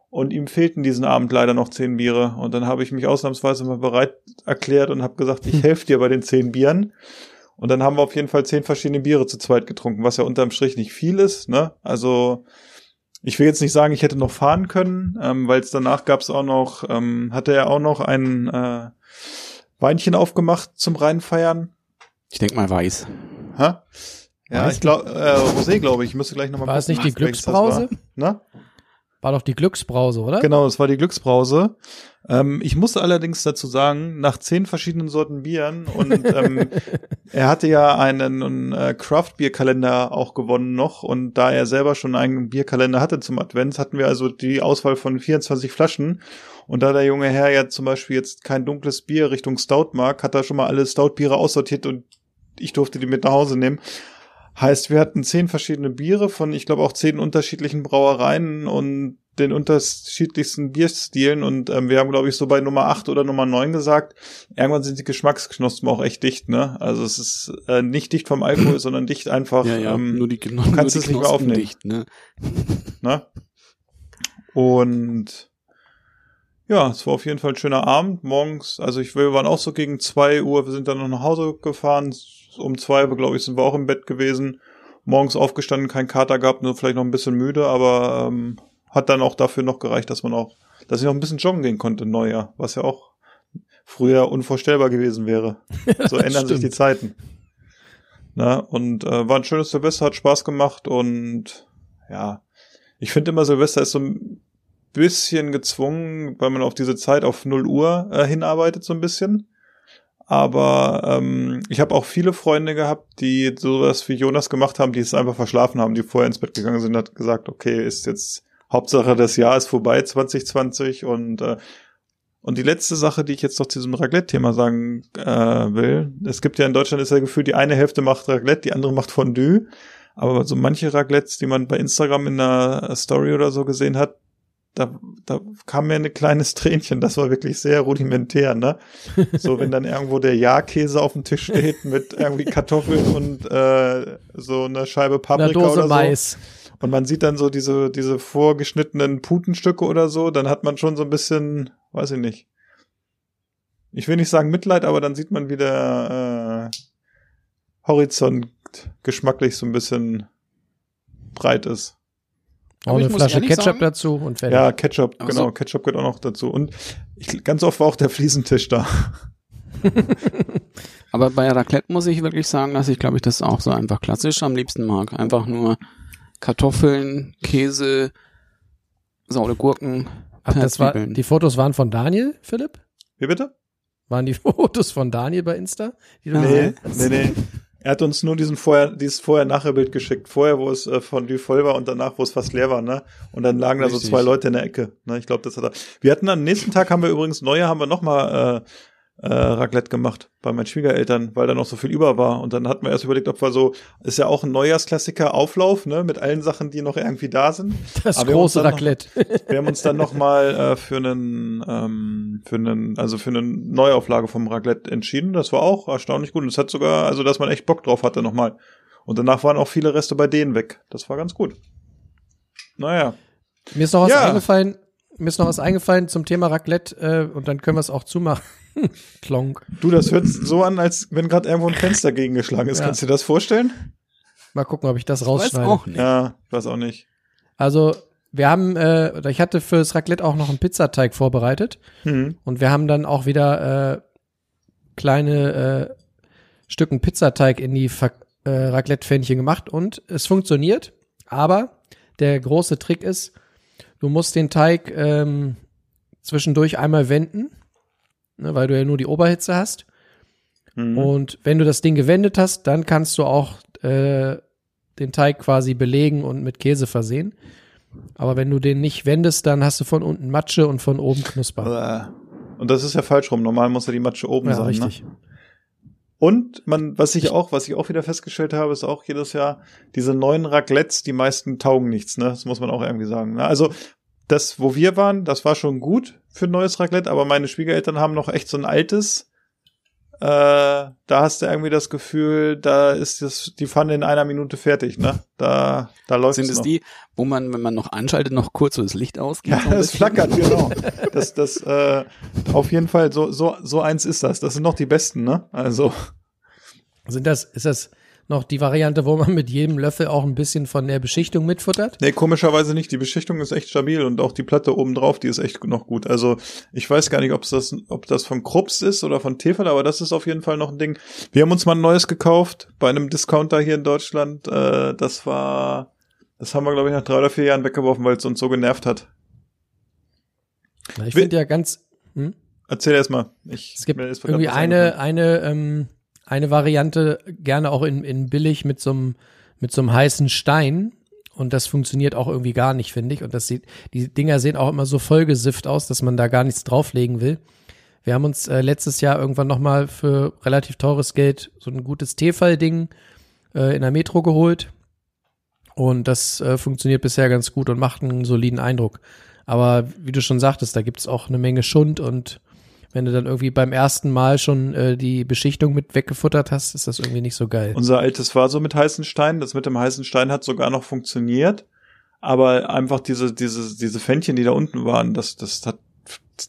Und ihm fehlten diesen Abend leider noch 10 Biere. Und dann habe ich mich ausnahmsweise mal bereit erklärt und habe gesagt, ich helfe dir bei den 10 Bieren. Und dann haben wir auf jeden Fall 10 verschiedene Biere zu zweit getrunken, was ja unterm Strich nicht viel ist. Ne? Also ich will jetzt nicht sagen, ich hätte noch fahren können, ähm, weil es danach gab es auch noch, ähm, hatte er auch noch ein äh, Weinchen aufgemacht zum Reinfeiern. Ich denk mal weiß. Hä? Ja, Weiß ich glaube, äh, Rosé, glaube ich. Ich müsste gleich nochmal War es nicht die Glücksbrause? War. War doch die Glücksbrause, oder? Genau, es war die Glücksbrause. Ähm, ich muss allerdings dazu sagen, nach zehn verschiedenen Sorten Bieren und ähm, er hatte ja einen, einen äh, Craft-Bier-Kalender auch gewonnen noch und da er selber schon einen Bierkalender hatte zum Advents, hatten wir also die Auswahl von 24 Flaschen und da der junge Herr ja zum Beispiel jetzt kein dunkles Bier Richtung Stout mag, hat er schon mal alle Stout-Biere aussortiert und ich durfte die mit nach Hause nehmen. Heißt, wir hatten zehn verschiedene Biere von, ich glaube, auch zehn unterschiedlichen Brauereien und den unterschiedlichsten Bierstilen und ähm, wir haben, glaube ich, so bei Nummer acht oder Nummer neun gesagt, irgendwann sind die Geschmacksknospen auch echt dicht, ne? Also es ist äh, nicht dicht vom Alkohol, sondern dicht einfach, Ja, ja, ähm, nur die, nur kannst es nicht mehr Knospen aufnehmen. dicht, ne? ne? Und ja, es war auf jeden Fall ein schöner Abend. Morgens, also ich, wir waren auch so gegen zwei Uhr, wir sind dann noch nach Hause gefahren. Um zwei, glaube ich, sind wir auch im Bett gewesen. Morgens aufgestanden, kein Kater gehabt, nur vielleicht noch ein bisschen müde, aber ähm, hat dann auch dafür noch gereicht, dass man auch, dass ich noch ein bisschen joggen gehen konnte im Neujahr, was ja auch früher unvorstellbar gewesen wäre. So ändern sich die Zeiten. Na, und äh, war ein schönes Silvester, hat Spaß gemacht und ja, ich finde immer Silvester ist so ein bisschen gezwungen, weil man auf diese Zeit auf 0 Uhr äh, hinarbeitet so ein bisschen. Aber ähm, ich habe auch viele Freunde gehabt, die sowas wie Jonas gemacht haben, die es einfach verschlafen haben, die vorher ins Bett gegangen sind und hat gesagt, okay, ist jetzt Hauptsache das Jahr ist vorbei 2020 und äh, und die letzte Sache, die ich jetzt noch zu diesem Raclette-Thema sagen äh, will, es gibt ja in Deutschland ist ja gefühlt, die eine Hälfte macht Raclette, die andere macht Fondue. Aber so manche Raclettes, die man bei Instagram in einer Story oder so gesehen hat, da, da kam mir ein kleines Tränchen. Das war wirklich sehr rudimentär, ne? So, wenn dann irgendwo der Ja-Käse auf dem Tisch steht mit irgendwie Kartoffeln und äh, so eine Scheibe Eine Paprika Dose oder so. Mais. Und man sieht dann so diese, diese vorgeschnittenen Putenstücke oder so, dann hat man schon so ein bisschen, weiß ich nicht. Ich will nicht sagen Mitleid, aber dann sieht man, wie der äh, Horizont geschmacklich so ein bisschen breit ist. Auch Aber eine Flasche Ketchup sagen- dazu und fertig. Ja, Ketchup, Aber genau, so- Ketchup gehört auch noch dazu. Und ich, ganz oft war auch der Fliesentisch da. Aber bei Raclette muss ich wirklich sagen, dass ich, glaube ich, das auch so einfach klassisch am liebsten mag. Einfach nur Kartoffeln, Käse, saure Gurken, Ach, das war, die Fotos waren von Daniel, Philipp? Wie bitte? Waren die Fotos von Daniel bei Insta? Die du Nee, nee, nee. Er hat uns nur diesen vorher, dieses Vorher-Nachher-Bild geschickt. Vorher, wo es äh, von Dü voll war und danach, wo es fast leer war, ne? Und dann lagen da so Richtig. zwei Leute in der Ecke. Ne? Ich glaube, das hat er. Wir hatten am nächsten Tag haben wir übrigens Neujahr haben wir nochmal äh, äh, Raclette gemacht bei meinen Schwiegereltern, weil da noch so viel über war. Und dann hatten wir erst überlegt, ob wir so, ist ja auch ein Neujahrsklassiker, Auflauf, ne, mit allen Sachen, die noch irgendwie da sind. Das Aber wir große noch- Raclette. Wir haben uns dann nochmal äh, für einen, ähm, für einen, also für eine Neuauflage vom Raclette entschieden. Das war auch erstaunlich gut. Und es hat sogar, also dass man echt Bock drauf hatte nochmal. Und danach waren auch viele Reste bei denen weg. Das war ganz gut. Naja. Mir ist noch was Ja. eingefallen. Mir ist noch was eingefallen zum Thema Raclette äh, und dann können wir es auch zumachen. Klonk. Du, das hört so an, als wenn gerade irgendwo ein Fenster gegengeschlagen ist. Ja. Kannst du dir das vorstellen? Mal gucken, ob ich das Ich weiß rausschneide. auch nicht. Ja, ich weiß auch nicht. Also wir haben, äh, oder ich hatte fürs Raclette auch noch einen Pizzateig vorbereitet Hm. und wir haben dann auch wieder äh, kleine äh, Stücken Pizzateig in die Ver äh, Raclette-Pfännchen gemacht und es funktioniert, aber der große Trick ist, du musst den Teig ähm, zwischendurch einmal wenden, ne, weil du ja nur die Oberhitze hast. Hm. Und wenn du das Ding gewendet hast, dann kannst du auch äh, den Teig quasi belegen und mit Käse versehen. Aber wenn du den nicht wendest, dann hast du von unten Matsche und von oben Knusper. Und das ist ja falsch rum. Normal muss ja die Matsche oben Ja, sein. richtig. Ne? Und man, was ich auch, was ich auch wieder festgestellt habe, ist auch jedes Jahr diese neuen Raclettes, die meisten taugen nichts, ne? Das muss man auch irgendwie sagen. Ne? Also das, wo wir waren, das war schon gut für ein neues Raclette, aber meine Schwiegereltern haben noch echt so ein altes. Äh, da hast du irgendwie das Gefühl, da ist das, die Pfanne in einer Minute fertig, ne? Da, da läuft Sind es noch. die, wo man, wenn man noch anschaltet, noch kurz so das Licht ausgeht? Ja, bisschen? flackert, genau. Das, das, äh, auf jeden Fall, so, so, so eins ist das. Das sind noch die besten, ne? Also, Sind das, ist das noch die Variante, wo man mit jedem Löffel auch ein bisschen von der Beschichtung mitfuttert? nee, komischerweise nicht. Die Beschichtung ist echt stabil und auch die Platte oben drauf, die ist echt noch gut. Also, ich weiß gar nicht, ob das, ob das von Krups ist oder von Tefal, aber das ist auf jeden Fall noch ein Ding. Wir haben uns mal ein neues gekauft bei einem Discounter hier in Deutschland. Äh, das war, das haben wir, glaube ich, nach drei oder vier Jahren weggeworfen, weil es uns so genervt hat. Na, Ich finde ja ganz, hm? Erzähl erst mal. Ich, Es gibt irgendwie eine, eine, ähm, eine Variante, gerne auch in, in billig mit so einem, mit so einem heißen Stein. Und das funktioniert auch irgendwie gar nicht, finde ich. Und das sieht, die Dinger sehen auch immer so vollgesifft aus, dass man da gar nichts drauflegen will. Wir haben uns äh, letztes Jahr irgendwann nochmal für relativ teures Geld so ein gutes Tefal-Ding äh, in der Metro geholt. Und das äh, funktioniert bisher ganz gut und macht einen soliden Eindruck. Aber wie du schon sagtest, da gibt's auch eine Menge Schund und wenn du dann irgendwie beim ersten Mal schon äh, die Beschichtung mit weggefuttert hast, ist das irgendwie nicht so geil. Unser altes war so mit heißen Stein. Das mit dem heißen Stein hat sogar noch funktioniert. Aber einfach diese, diese, diese Fännchen, die da unten waren, das, das hat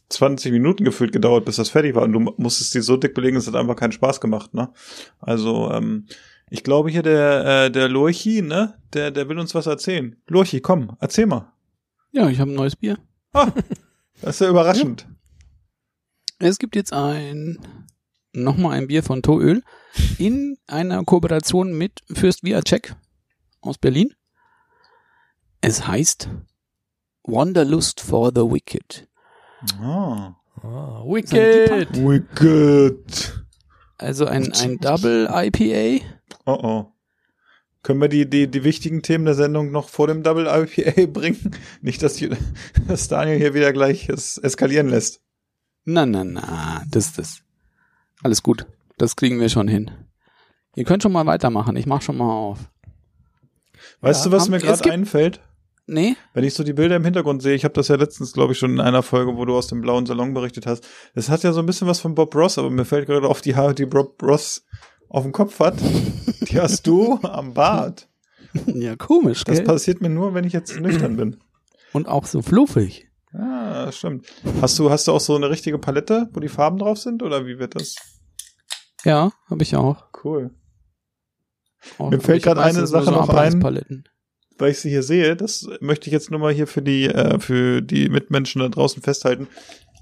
20 Minuten gefühlt gedauert, bis das fertig war. Und du musstest die so dick belegen, es hat einfach keinen Spaß gemacht, ne? Also, ähm, ich glaube hier der, äh, der Lurchi, ne? Der, der will uns was erzählen. Lurchi, komm, erzähl mal. Ja, ich habe ein neues Bier. Ah, das ist ja überraschend. Es gibt jetzt ein, nochmal ein Bier von Toöl in einer Kooperation mit Fürst Viacek aus Berlin. Es heißt Wanderlust for the Wicked. Ah. Ah, Wicked. wicked. Wicked. Also ein, ein Double IPA. Oh oh. Können wir die, die, die wichtigen Themen der Sendung noch vor dem Double IPA bringen? Nicht, dass, die, dass Daniel hier wieder gleich es eskalieren lässt. Na, na, na, das, das. Alles gut. Das kriegen wir schon hin. Ihr könnt schon mal weitermachen. Ich mach schon mal auf. Weißt Ja, du, was mir gerade einfällt? Nee? Wenn ich so die Bilder im Hintergrund sehe, ich habe das ja letztens, glaube ich, schon in einer Folge, wo du aus dem blauen Salon berichtet hast. Das hat ja so ein bisschen was von Bob Ross, aber mir fällt gerade auf die Haare, die Bob Ross auf dem Kopf hat. Die hast du am Bart. Ja, komisch, Das gell? passiert mir nur, wenn ich jetzt nüchtern bin. Und auch so fluffig. Ah, stimmt. Hast du, hast du auch so eine richtige Palette, wo die Farben drauf sind, oder wie wird das? Ja, habe ich auch. Cool. auch Mir fällt gerade eine Sache noch ein. Weil ich sie hier sehe, das möchte ich jetzt nur mal hier für die, äh, für die Mitmenschen da draußen festhalten.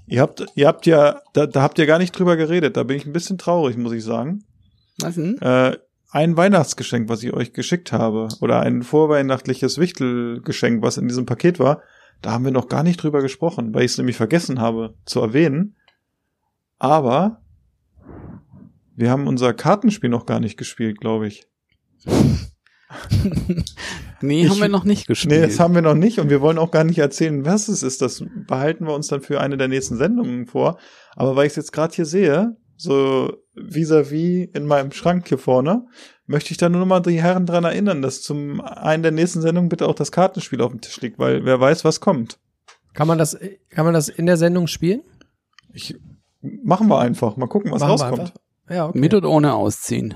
Ihr habt, ihr habt ja, da, da habt ihr gar nicht drüber geredet. Da bin ich ein bisschen traurig, muss ich sagen. Was denn? Äh, ein Weihnachtsgeschenk, was ich euch geschickt habe, oder ein vorweihnachtliches Wichtelgeschenk, was in diesem Paket war, da haben wir noch gar nicht drüber gesprochen, weil ich es nämlich vergessen habe zu erwähnen. Aber wir haben unser Kartenspiel noch gar nicht gespielt, glaube ich. Nee, Ich- haben wir noch nicht gespielt. Nee, das haben wir noch nicht und wir wollen auch gar nicht erzählen, was es ist. Das behalten wir uns dann für eine der nächsten Sendungen vor. Aber weil ich es jetzt gerade hier sehe, so vis-à-vis in meinem Schrank hier vorne, möchte ich da nur noch mal die Herren dran erinnern, dass zum einen der nächsten Sendung bitte auch das Kartenspiel auf dem Tisch liegt, weil wer weiß, was kommt. Kann man das, kann man das in der Sendung spielen? Ich, machen wir einfach. Mal gucken, was Machen rauskommt. Ja, okay. Mit oder ohne ausziehen.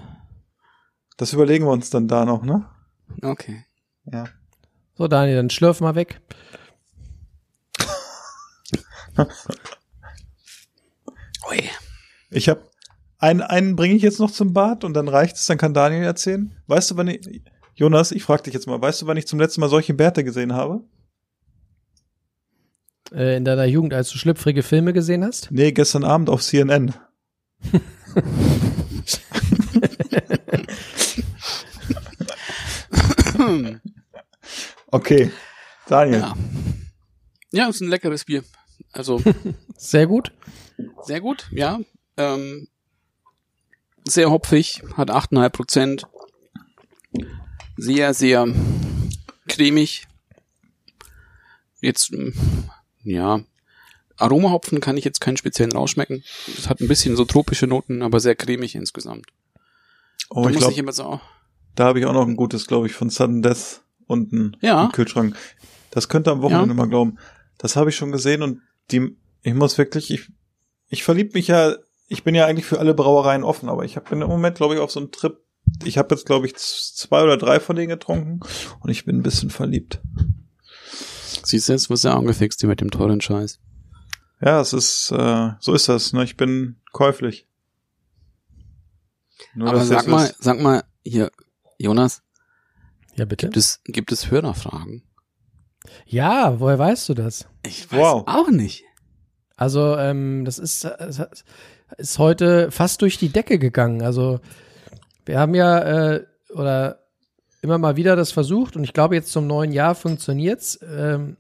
Das überlegen wir uns dann da noch, ne? Okay. Ja. So, Daniel, dann schlürf mal weg. Ui. Ich habe einen, einen bringe ich jetzt noch zum Bad und dann reicht es, dann kann Daniel erzählen. Weißt du, wann ich, Jonas, ich frage dich jetzt mal, weißt du, wann ich zum letzten Mal solche Bärte gesehen habe? Äh, in deiner Jugend, als du schlüpfrige Filme gesehen hast? Nee, gestern Abend auf CNN. okay. Daniel. Ja. Ja, ist ein leckeres Bier. Also Sehr gut. sehr gut, ja. Ähm, sehr hopfig, hat 8,5 Prozent. Sehr, sehr cremig. Jetzt, mm, ja, Aromahopfen kann ich jetzt keinen speziellen rausschmecken. Es hat ein bisschen so tropische Noten, aber sehr cremig insgesamt. Oh, da ich muss glaube, ich immer so. da habe ich auch noch ein gutes, glaube ich, von Sudden Death unten Ja. im Kühlschrank. Das könnte am Wochenende Ja. mal glauben. Das habe ich schon gesehen und die, ich muss wirklich, ich, ich verlieb mich ja, ich bin ja eigentlich für alle Brauereien offen, aber ich hab- bin im Moment, glaube ich, auf so einem Trip. Ich habe jetzt, glaube ich, zwei oder drei von denen getrunken und ich bin ein bisschen verliebt. Siehst du, jetzt wirst du ja angefixt hier mit dem teuren Scheiß. Ja, es ist, äh, so ist das, ne? Ich bin käuflich. Nur, Aber sag mal, sag mal, hier, Jonas, Ja, bitte. gibt es, gibt es Hörerfragen? Ja, woher weißt du das? Ich weiß Wow. auch nicht. Also, ähm, das ist, äh, ist heute fast durch die Decke gegangen. Also, wir haben ja, äh, oder immer mal wieder das versucht und ich glaube, jetzt zum neuen Jahr funktioniert's. Ähm,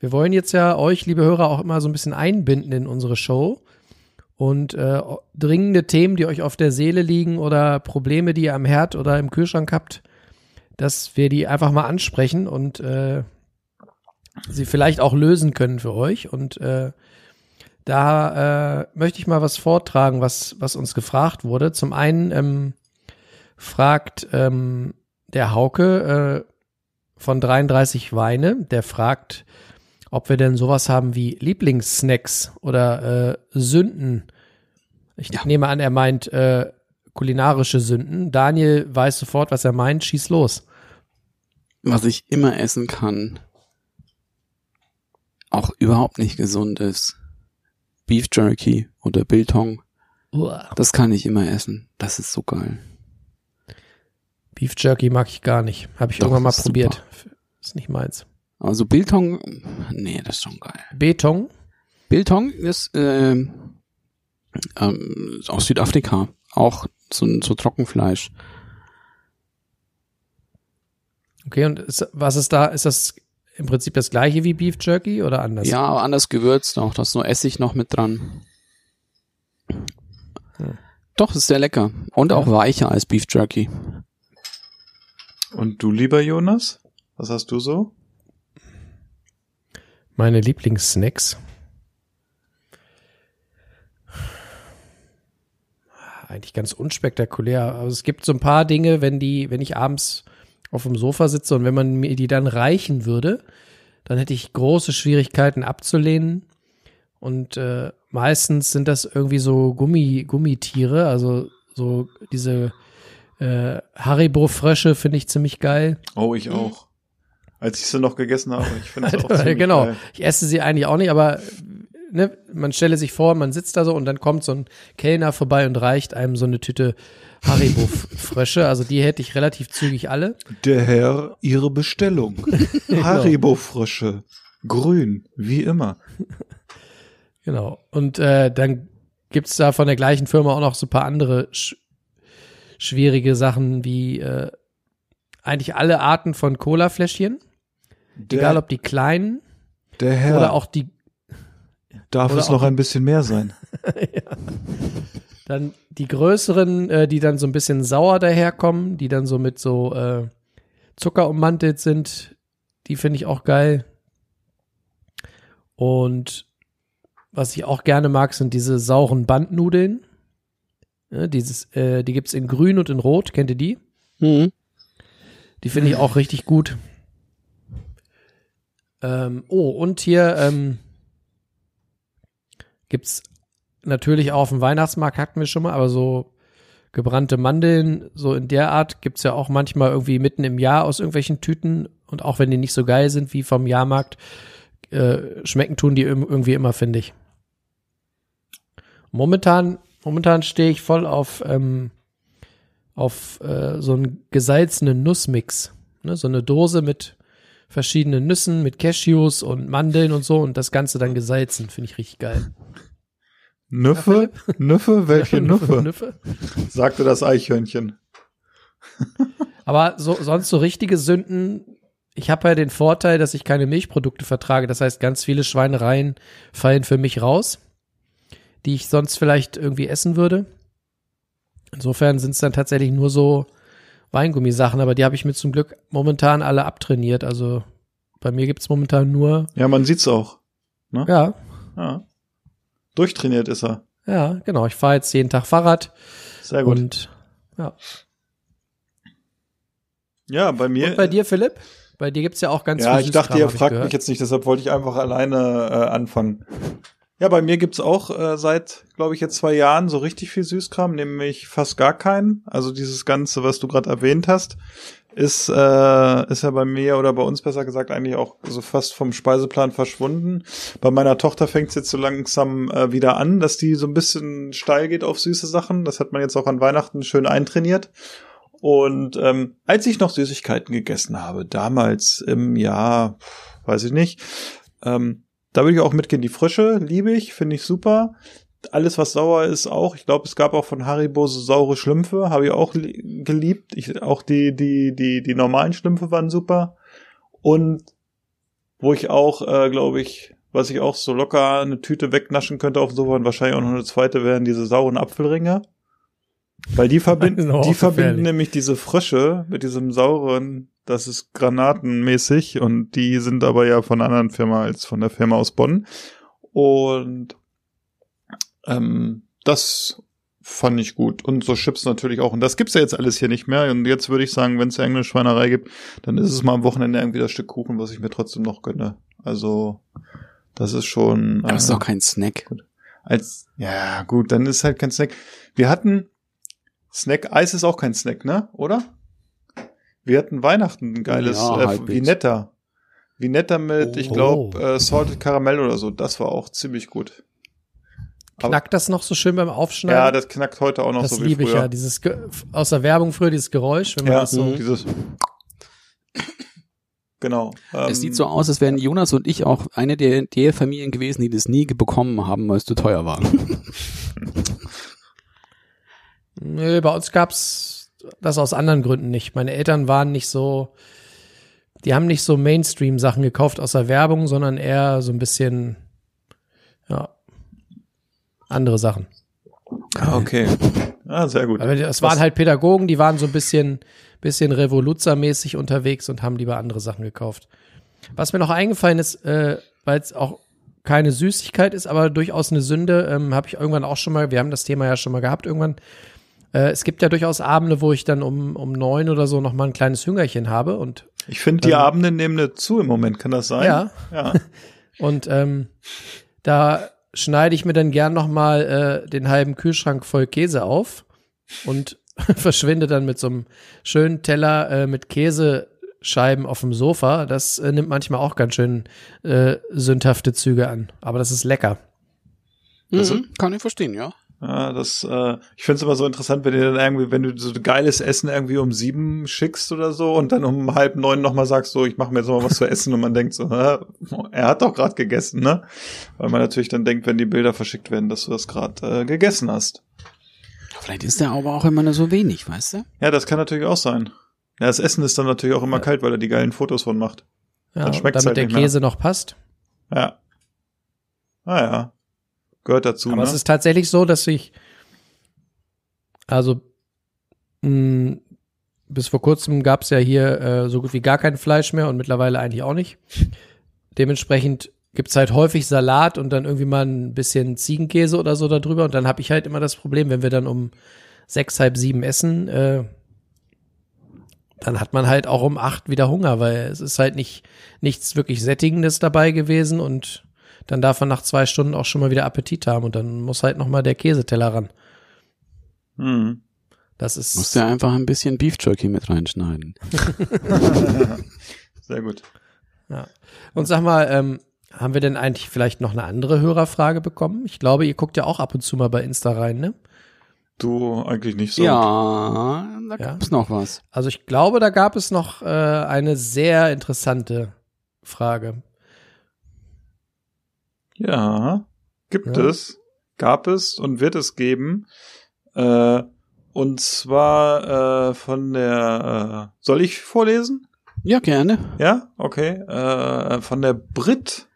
wir wollen jetzt ja euch, liebe Hörer, auch immer so ein bisschen einbinden in unsere Show. Und äh, dringende Themen, die euch auf der Seele liegen oder Probleme, die ihr am Herd oder im Kühlschrank habt, dass wir die einfach mal ansprechen und äh, sie vielleicht auch lösen können für euch. Und äh, da äh, möchte ich mal was vortragen, was, was uns gefragt wurde. Zum einen ähm, fragt ähm, der Hauke äh, von 33 Weine, der fragt, ob wir denn sowas haben wie Lieblingssnacks oder äh, Sünden. Ich Ja. nehme an, er meint äh, kulinarische Sünden. Daniel weiß sofort, was er meint. Schieß los. Was ich immer essen kann, auch überhaupt nicht gesund ist. Beef Jerky oder Biltong, Uah. das kann ich immer essen. Das ist so geil. Beef Jerky mag ich gar nicht. Habe ich Doch, irgendwann mal ist probiert. Ist nicht meins. Also Biltong, nee, das ist schon geil. Beton. Biltong ist ähm, ähm, aus Südafrika, auch so, so Trockenfleisch. Okay, und ist, was ist da? Ist das im Prinzip das gleiche wie Beef Jerky oder anders? Ja, aber anders gewürzt auch. Da ist nur Essig noch mit dran. Hm. Doch, ist sehr lecker. Und auch weicher als Beef Jerky. Und du, lieber Jonas? Was hast du so? Meine Lieblingssnacks. Eigentlich ganz unspektakulär. Aber es gibt so ein paar Dinge, wenn die, wenn ich abends auf dem Sofa sitze und wenn man mir die dann reichen würde, dann hätte ich große Schwierigkeiten abzulehnen. Und äh, meistens sind das irgendwie so Gummi, Gummitiere, also so diese äh, Haribo-Frösche finde ich ziemlich geil. Oh, ich auch. Als ich sie noch gegessen habe, ich finde es auch ziemlich genau. geil. Ich esse sie eigentlich auch nicht, aber ne, man stelle sich vor, man sitzt da so und dann kommt so ein Kellner vorbei und reicht einem so eine Tüte Haribo-Frösche. Also die hätte ich relativ zügig alle. Der Herr, Ihre Bestellung. Haribo-Frösche. Grün, wie immer. Genau. Und äh, dann gibt's da von der gleichen Firma auch noch so ein paar andere sch schwierige Sachen wie äh, eigentlich alle Arten von Cola-Fläschchen. Egal ob die kleinen der Herr, oder auch die darf es noch ein bisschen mehr sein. Dann die größeren, äh, die dann so ein bisschen sauer daherkommen, die dann so mit so äh, Zucker ummantelt sind, die finde ich auch geil. Und was ich auch gerne mag, sind diese sauren Bandnudeln. Ja, dieses, äh, die gibt's in grün und in rot. Kennt ihr die? Mhm. Die finde ich auch richtig gut. Ähm, oh, und hier ähm, gibt's natürlich auch auf dem Weihnachtsmarkt, hatten wir schon mal, aber so gebrannte Mandeln, so in der Art, gibt's ja auch manchmal irgendwie mitten im Jahr aus irgendwelchen Tüten. Und auch wenn die nicht so geil sind wie vom Jahrmarkt, äh, schmecken tun die irgendwie immer, finde ich. Momentan, momentan stehe ich voll auf, ähm, auf äh, so einen gesalzenen Nussmix. Ne? So eine Dose mit verschiedenen Nüssen, mit Cashews und Mandeln und so und das Ganze dann gesalzen. Finde ich richtig geil. Nüffe? Nüffe? Welche Nüffe? Nüffe. Sagte das Eichhörnchen. Aber so, sonst so richtige Sünden. Ich habe ja den Vorteil, dass ich keine Milchprodukte vertrage. Das heißt, ganz viele Schweinereien fallen für mich raus, die ich sonst vielleicht irgendwie essen würde. Insofern sind es dann tatsächlich nur so Weingummisachen, aber die habe ich mir zum Glück momentan alle abtrainiert. Also bei mir gibt's momentan nur, Ja, man sieht's auch. ja, Ja. Durchtrainiert ist er. ja, genau. Ich fahre jetzt jeden Tag Fahrrad Sehr gut. und ja. Ja, bei mir. Und bei dir, Philipp? Bei dir gibt's ja auch ganz ja, viel ich dachte, ihr fragt mich jetzt nicht, deshalb wollte ich einfach alleine äh, anfangen. Ja, bei mir gibt's auch äh, seit, glaube ich, jetzt zwei Jahren so richtig viel Süßkram, nämlich fast gar keinen. Also dieses Ganze, was du gerade erwähnt hast, ist, äh, ist ja bei mir oder bei uns besser gesagt eigentlich auch so fast vom Speiseplan verschwunden. Bei meiner Tochter fängt's jetzt so langsam äh, wieder an, dass die so ein bisschen steil geht auf süße Sachen. Das hat man jetzt auch an Weihnachten schön eintrainiert. Und ähm, als ich noch Süßigkeiten gegessen habe, damals im Jahr, weiß ich nicht, ähm, da würde ich auch mitgehen. Die Frische liebe ich, finde ich super. Alles, was sauer ist, auch. Ich glaube, es gab auch von Haribo so saure Schlümpfe, habe ich auch li- geliebt. Ich, auch die, die, die, die normalen Schlümpfe waren super. Und wo ich auch, äh, glaube ich, was ich auch so locker eine Tüte wegnaschen könnte auf so und wahrscheinlich auch noch eine zweite wären diese sauren Apfelringe. Weil die verbinden, die verbinden nämlich diese Frische mit diesem sauren, das ist granatenmäßig und die sind aber ja von einer anderen Firma als von der Firma aus Bonn. Und ähm, das fand ich gut. Und so Chips natürlich auch. Und das gibt's ja jetzt alles hier nicht mehr. Und jetzt würde ich sagen, wenn es ja irgendeine Schweinerei gibt, dann ist es mal am Wochenende irgendwie das Stück Kuchen, was ich mir trotzdem noch gönne. Also, das ist schon. Aber das ist äh, doch kein Snack. als, ja, gut, dann ist halt kein Snack. Wir hatten Snack, Eis ist auch kein Snack, ne? Oder? Wir hatten Weihnachten ein geiles, Ja, äh, halbwegs. Vinetta. Vinetta mit, ich Oh. glaube, äh, Salted Caramel oder so. Das war auch ziemlich gut. Knackt das noch so schön beim Aufschneiden? Ja, das knackt heute auch noch das so wie liebe ich früher. ja, dieses Ge aus der Werbung früher, dieses Geräusch, wenn man ja, das so. dieses. Genau. Es ähm, sieht so aus, als wären Jonas und ich auch eine der, der Familien gewesen, die das nie bekommen haben, weil es zu teuer war. Nö, bei uns gab's das aus anderen Gründen nicht. Meine Eltern waren nicht so, die haben nicht so Mainstream-Sachen gekauft aus der Werbung, sondern eher so ein bisschen, andere Sachen. Ah, okay. Ah, sehr gut. Aber es waren Was- halt Pädagogen, die waren so ein bisschen, bisschen Revoluzzer-mäßig unterwegs und haben lieber andere Sachen gekauft. Was mir noch eingefallen ist, äh, weil es auch keine Süßigkeit ist, aber durchaus eine Sünde, ähm, habe ich irgendwann auch schon mal, wir haben das Thema ja schon mal gehabt irgendwann. Äh, es gibt ja durchaus Abende, wo ich dann um, um neun oder so noch mal ein kleines Hüngerchen habe und Ich finde, die Abende nehmen zu im Moment, kann das sein? Ja. Ja. Und ähm, da schneide ich mir dann gern noch mal äh, den halben Kühlschrank voll Käse auf und verschwinde dann mit so einem schönen Teller äh, mit Käsescheiben auf dem Sofa. Das äh, nimmt manchmal auch ganz schön äh, sündhafte Züge an. Aber das ist lecker. Also- Mhm, kann ich verstehen, ja. Ja, das, äh, ich finde es immer so interessant, wenn du dann irgendwie, wenn du so geiles Essen irgendwie um sieben schickst oder so und dann um halb neun nochmal sagst, so, ich mache mir jetzt mal was zu essen und man denkt so, er hat doch gerade gegessen, ne? Weil man natürlich dann denkt, wenn die Bilder verschickt werden, dass du das gerade äh, gegessen hast. Vielleicht ist der aber auch immer nur so wenig, weißt du? Ja, das kann natürlich auch sein. Ja, das Essen ist dann natürlich auch immer Ja. kalt, weil er die geilen Fotos von macht. Ja, Dann schmeckt's damit halt der. Käse noch passt. Ja. Ah ja. Gehört dazu, Aber ne? es ist tatsächlich so, dass ich, also mh, bis vor kurzem gab es ja hier äh, so gut wie gar kein Fleisch mehr und mittlerweile eigentlich auch nicht. Dementsprechend gibt's halt häufig Salat und dann irgendwie mal ein bisschen Ziegenkäse oder so darüber. Und dann habe ich halt immer das Problem, wenn wir dann um sechs, halb sieben essen, äh, dann hat man halt auch um acht wieder Hunger, weil es ist halt nicht nichts wirklich Sättigendes dabei gewesen und dann darf man nach zwei Stunden auch schon mal wieder Appetit haben und dann muss halt noch mal der Käseteller ran. Mhm. Das ist Musst ja einfach ein bisschen Beef Jerky mit reinschneiden. Sehr gut. und sag mal, ähm, haben wir denn eigentlich vielleicht noch eine andere Hörerfrage bekommen? Ich glaube, ihr guckt ja auch ab und zu mal bei Insta rein, ne? Du eigentlich nicht so. Ja, da Ja. gab's noch was. Also ich glaube, da gab es noch äh, eine sehr interessante Frage. Ja, gibt Ja. es, gab es und wird es geben. Äh, und zwar äh, von der, äh, soll ich vorlesen? Ja, gerne. Ja, okay. Äh, von der Brit.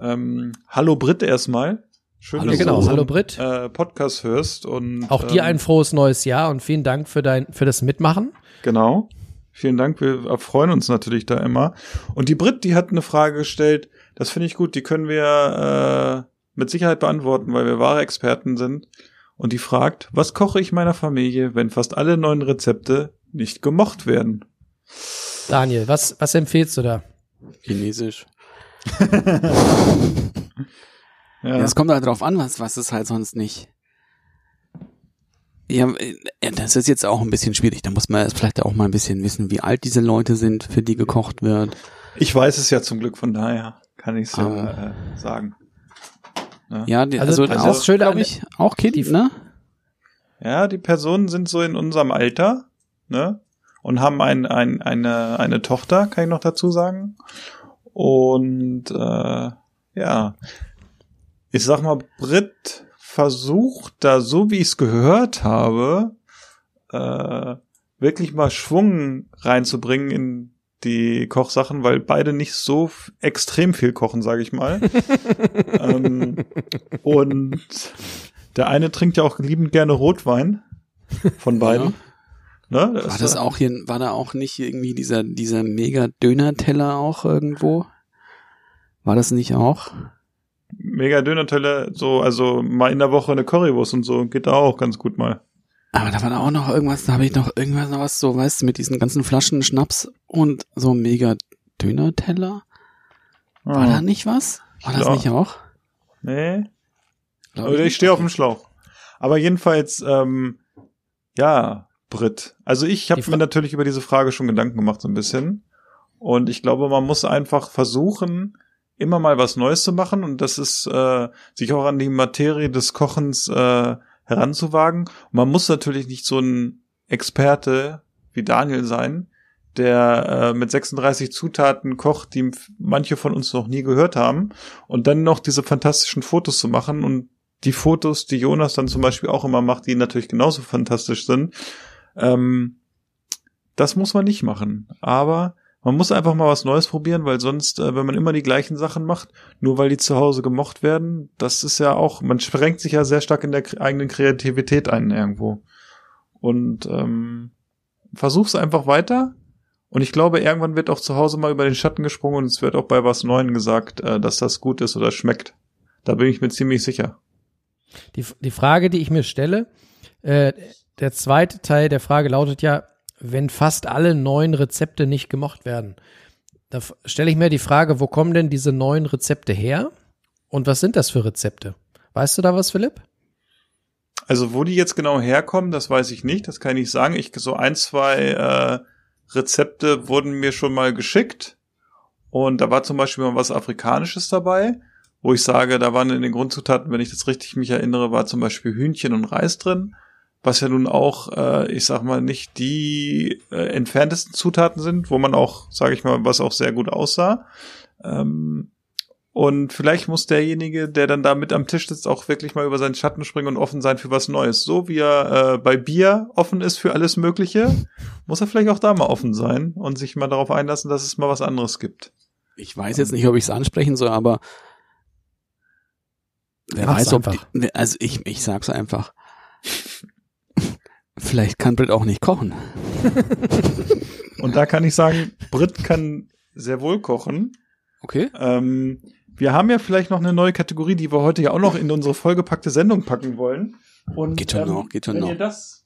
Ähm, hallo Brit erstmal. Schön, Hallo. dass genau. du Hallo Brit. Äh, Podcast hörst und Auch dir ähm, ein frohes neues Jahr und vielen Dank für dein für das Mitmachen. Genau. Vielen Dank, wir freuen uns natürlich da immer. Und die Brit, die hat eine Frage gestellt, das finde ich gut, die können wir äh, mit Sicherheit beantworten, weil wir wahre Experten sind. Und die fragt, was koche ich meiner Familie, wenn fast alle neuen Rezepte nicht gemocht werden? Daniel, was, was empfehlst du da? Chinesisch. Ja. Ja, es kommt halt drauf an, was, was es halt sonst nicht. Ja, äh, das ist jetzt auch ein bisschen schwierig. Da muss man vielleicht auch mal ein bisschen wissen, wie alt diese Leute sind, für die gekocht wird. Ich weiß es ja zum Glück, von daher kann ich es ja Ah. äh, sagen. Ja, die, Also, also, also auch, das Schöne glaube ich, auch Kind, ne? Ja, die Personen sind so in unserem Alter, ne? Und haben ein, ein, eine, eine Tochter, kann ich noch dazu sagen. Und äh, ja, ich sag mal, Brit versucht da, so wie ich es gehört habe, äh, wirklich mal Schwung reinzubringen in die Kochsachen, weil beide nicht so extrem viel kochen, sage ich mal. ähm, und der eine trinkt ja auch liebend gerne Rotwein von beiden. Ne? War das auch hier, war da auch nicht irgendwie dieser, dieser mega Döner-Teller auch irgendwo? War das nicht auch? Mega Dönerteller, so, also mal in der Woche eine Currywurst und so, geht da auch ganz gut mal. Aber da war da auch noch irgendwas, da habe ich noch irgendwas noch was so, weißt du, mit diesen ganzen Flaschen Schnaps und so mega Döner-Teller. War da nicht was? War das nicht auch? Nee. Glaub Oder ich nicht. stehe auf dem Schlauch. Aber jedenfalls, ähm, ja, Brit. Also ich habe mir natürlich über diese Frage schon Gedanken gemacht, so ein bisschen. Und ich glaube, man muss einfach versuchen, immer mal was Neues zu machen. Und das ist, äh, sich auch an die Materie des Kochens äh, heranzuwagen. Und man muss natürlich nicht so ein Experte wie Daniel sein, der äh, mit 36 Zutaten kocht, die manche von uns noch nie gehört haben. Und dann noch diese fantastischen Fotos zu machen und die Fotos, die Jonas dann zum Beispiel auch immer macht, die natürlich genauso fantastisch sind, ähm, das muss man nicht machen. Aber man muss einfach mal was Neues probieren, weil sonst, äh, wenn man immer die gleichen Sachen macht, nur weil die zu Hause gemocht werden, das ist ja auch, man sprengt sich ja sehr stark in der eigenen Kreativität ein irgendwo. Und ähm, versuch's einfach weiter. Und ich glaube, irgendwann wird auch zu Hause mal über den Schatten gesprungen und es wird auch bei was Neuem gesagt, äh, dass das gut ist oder schmeckt. Da bin ich mir ziemlich sicher. Die, die Frage, die ich mir stelle, äh, der zweite Teil der Frage lautet ja, wenn fast alle neuen Rezepte nicht gemocht werden, da stelle ich mir die Frage, wo kommen denn diese neuen Rezepte her? Und was sind das für Rezepte? Weißt du da was, Philipp? Also wo die jetzt genau herkommen, das weiß ich nicht, das kann ich nicht sagen. Ich so ein, zwei äh, Rezepte wurden mir schon mal geschickt und da war zum Beispiel mal was Afrikanisches dabei, wo ich sage, da waren in den Grundzutaten, wenn ich das richtig mich erinnere, war zum Beispiel Hühnchen und Reis drin, was ja nun auch, äh, ich sag mal, nicht die äh, entferntesten Zutaten sind, wo man auch, sage ich mal, was auch sehr gut aussah. Ähm, und vielleicht muss derjenige, der dann da mit am Tisch sitzt, auch wirklich mal über seinen Schatten springen und offen sein für was Neues. So wie er äh, bei Bier offen ist für alles Mögliche, muss er vielleicht auch da mal offen sein und sich mal darauf einlassen, dass es mal was anderes gibt. Ich weiß jetzt nicht, ob ich es ansprechen soll, aber wer Mach's weiß, ob einfach. die, also ich, ich sag's einfach. Vielleicht kann Britt auch nicht kochen. Und da kann ich sagen, Brit kann sehr wohl kochen. Okay. Ähm, wir haben ja vielleicht noch eine neue Kategorie, die wir heute ja auch noch in unsere vollgepackte Sendung packen wollen. Und, Geht schon noch, geht schon wenn noch. Ihr das,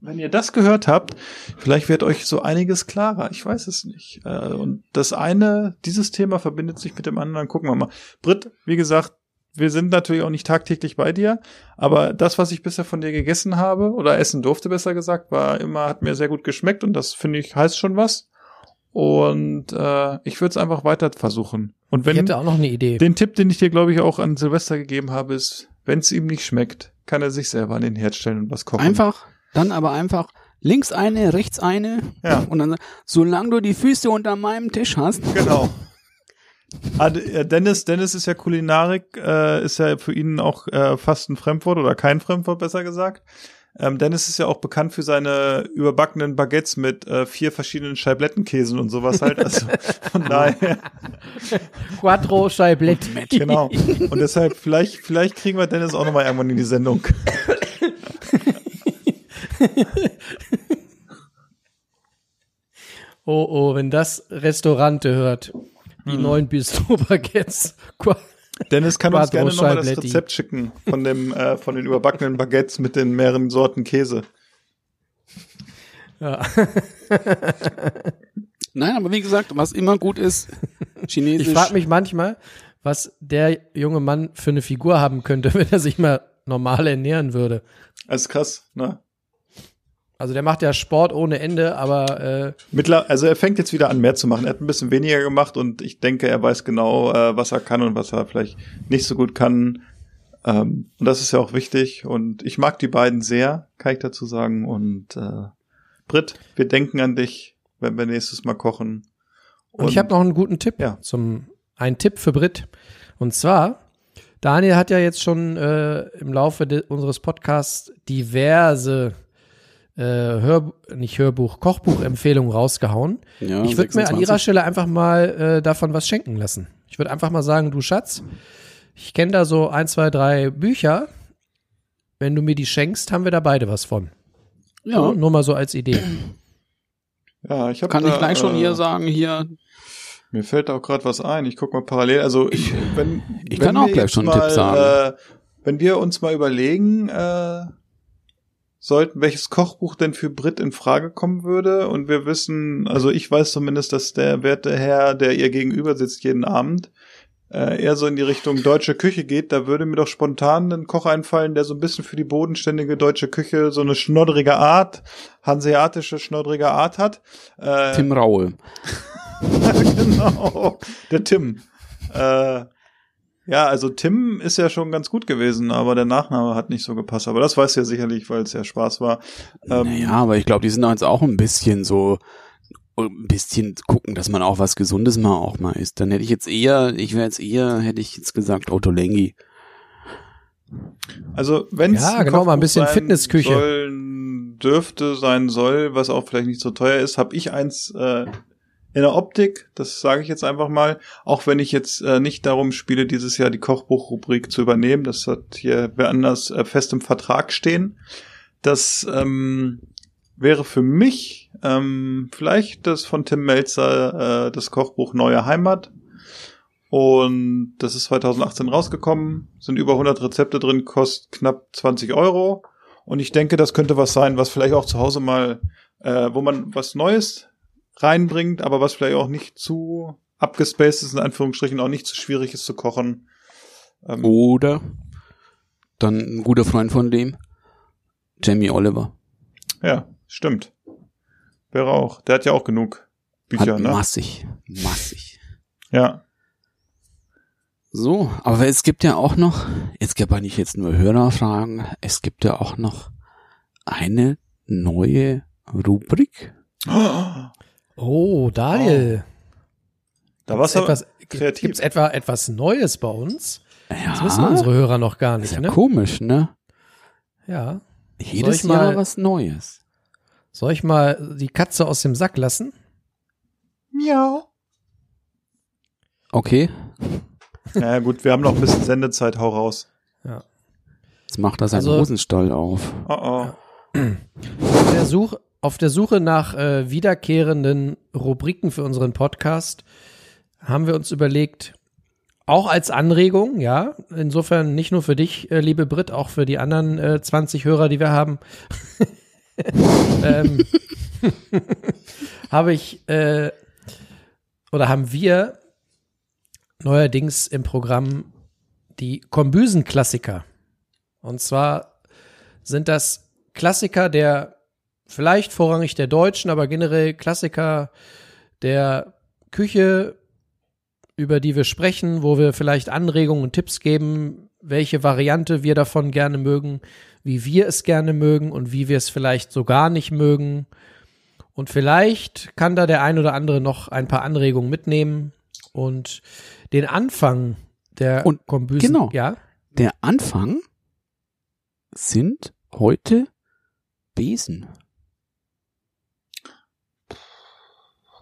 wenn ihr das gehört habt, vielleicht wird euch so einiges klarer. Ich weiß es nicht. Äh, und das eine, dieses Thema verbindet sich mit dem anderen. Gucken wir mal. Britt, wie gesagt, wir sind natürlich auch nicht tagtäglich bei dir, aber das, was ich bisher von dir gegessen habe oder essen durfte, besser gesagt, war immer, hat mir sehr gut geschmeckt und das finde ich heißt schon was. Und äh, ich würde es einfach weiter versuchen. Und ich wenn hätte auch noch eine Idee. den Tipp, den ich dir, glaube ich, auch an Silvester gegeben habe, ist, wenn es ihm nicht schmeckt, kann er sich selber an den Herd stellen und was kochen. Einfach, dann aber einfach links eine, rechts eine Ja. und dann solange du die Füße unter meinem Tisch hast. Genau. Ah, Dennis, Dennis ist ja Kulinarik, äh, ist ja für ihn auch äh, fast ein Fremdwort oder kein Fremdwort, besser gesagt. Ähm, Dennis ist ja auch bekannt für seine überbackenen Baguettes mit äh, vier verschiedenen Scheiblettenkäsen und sowas halt. Also von daher, Quattro Scheibletti. genau. Und deshalb, vielleicht, vielleicht kriegen wir Dennis auch nochmal irgendwann in die Sendung. Oh, oh, wenn das Restaurante hört. Hm. Die neuen Bistro-Baguettes. Dennis kann uns gerne nochmal das. Rezept schicken von dem, äh, von den überbackenen Baguettes mit den mehreren Sorten Käse. Ja. Nein, aber wie gesagt, was immer gut ist, Chinesisch. Ich frage mich manchmal, was der junge Mann für eine Figur haben könnte, wenn er sich mal normal ernähren würde. Das ist krass, ne? Also der macht ja Sport ohne Ende, aber äh, Mittler, also er fängt jetzt wieder an, mehr zu machen. Er hat ein bisschen weniger gemacht und ich denke, er weiß genau, äh, was er kann und was er vielleicht nicht so gut kann. Ähm, und das ist ja auch wichtig. Und ich mag die beiden sehr, kann ich dazu sagen. Und äh, Britt, wir denken an dich, wenn wir nächstes Mal kochen. Und, ich habe noch einen guten Tipp Ja. zum ein Tipp für Brit. Und zwar, Daniel hat ja jetzt schon äh, im Laufe unseres Podcasts diverse äh, Hör, nicht Hörbuch, Kochbuchempfehlungen rausgehauen. ja, ich würde mir an 26. ihrer Stelle einfach mal äh, davon was schenken lassen. Ich würde einfach mal sagen, du Schatz, ich kenne da so ein, zwei, drei Bücher. Wenn du mir die schenkst, haben wir da beide was von. Ja, Nur mal so als Idee. Ja, ich hab kann da, ich gleich schon äh, hier sagen, hier, Mir fällt auch gerade was ein. Ich guck mal parallel. Also ich, wenn, ich wenn kann auch wir gleich schon einen mal, Tipp sagen. Äh, wenn wir uns mal überlegen äh, sollten, welches Kochbuch denn für Brit in Frage kommen würde, und wir wissen, also ich weiß zumindest, dass der werte Herr, der ihr gegenüber sitzt jeden Abend, äh, eher so in die Richtung deutsche Küche geht, da würde mir doch spontan ein Koch einfallen, der so ein bisschen für die bodenständige deutsche Küche so eine schnoddrige Art, hanseatische schnoddrige Art hat. Äh, Tim Raue. genau, der Tim. Äh, ja, also Tim ist ja schon ganz gut gewesen, aber der Nachname hat nicht so gepasst. Aber das weiß ja sicherlich, weil es ja Spaß war. Ähm, Naja, aber ich glaube, die sind jetzt auch ein bisschen so, ein bisschen gucken, dass man auch was Gesundes mal auch mal isst. Dann hätte ich jetzt eher, ich wäre jetzt eher, hätte ich jetzt gesagt, Ottolenghi. Also wenn es Ja, genau, mal ein bisschen Fitnessküche. sollen, dürfte sein soll, was auch vielleicht nicht so teuer ist, habe ich eins äh, in der Optik. Das sage ich jetzt einfach mal. Auch wenn ich jetzt äh, nicht darum spiele, dieses Jahr die Kochbuchrubrik zu übernehmen. Das hat hier wer anders äh, fest im Vertrag stehen. Das ähm, wäre für mich ähm, vielleicht das von Tim Melzer äh, das Kochbuch Neue Heimat. Und das ist 2018 rausgekommen, sind über 100 Rezepte drin, kostet knapp 20 Euro. Und ich denke, das könnte was sein, was vielleicht auch zu Hause mal, äh, wo man was Neues reinbringt, aber was vielleicht auch nicht zu abgespaced ist, in Anführungsstrichen, auch nicht zu schwierig ist zu kochen. Ähm, Oder dann ein guter Freund von dem, Jamie Oliver. Ja, stimmt. Wäre auch. Der hat ja auch genug Bücher, Hat ne? massig, massig. Ja. So, aber es gibt ja auch noch, es gibt ja nicht jetzt nur Hörerfragen, es gibt ja auch noch eine neue Rubrik. Oh, Daniel. Da war's Gibt's aber etwas, kreativ. Gibt's etwa etwas Neues bei uns? Ja, Das wissen unsere Hörer noch gar ist nicht, ja ne? komisch, ne? Ja. Jedes ich mal- Jahr was Neues. Soll ich mal die Katze aus dem Sack lassen? Miau. Okay, Ja gut, wir haben noch ein bisschen Sendezeit, hau raus. jetzt macht er seinen Also- Hosenstall auf. Oh oh. Der Suche, auf der Suche nach äh, wiederkehrenden Rubriken für unseren Podcast haben wir uns überlegt, auch als Anregung, ja, insofern nicht nur für dich, äh, liebe Brit, auch für die anderen äh, 20 Hörer, die wir haben, ähm, habe ich äh, oder haben wir neuerdings im Programm die Kombüsen-Klassiker. Und zwar sind das Klassiker der vielleicht vorrangig der Deutschen, aber generell Klassiker der Küche, über die wir sprechen, wo wir vielleicht Anregungen und Tipps geben, welche Variante wir davon gerne mögen, wie wir es gerne mögen und wie wir es vielleicht so gar nicht mögen. Und vielleicht kann da der ein oder andere noch ein paar Anregungen mitnehmen und den Anfang der Und Kombüsen, genau. ja, Der Anfang sind heute Besen.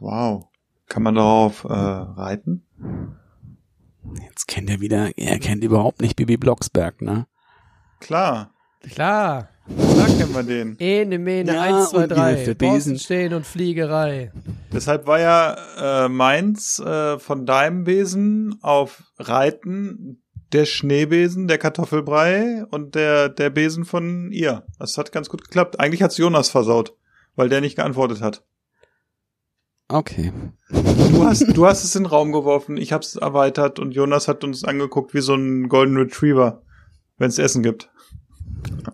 Wow. Kann man darauf äh, reiten? Jetzt kennt er wieder, er kennt überhaupt nicht Bibi Blocksberg, ne? Klar. klar. Klar kennen wir den. Ene, Mene, Ja, eins, zwei, und drei. für Borsten Besen. stehen und Fliegerei. Deshalb war ja äh, meins äh, von deinem Besen auf Reiten der Schneebesen, der Kartoffelbrei und der, der Besen von ihr. Das hat ganz gut geklappt. Eigentlich hat's Jonas versaut. weil der nicht geantwortet hat. Okay. Du hast, du hast es in den Raum geworfen, ich hab's erweitert und Jonas hat uns angeguckt wie so ein Golden Retriever, wenn es Essen gibt.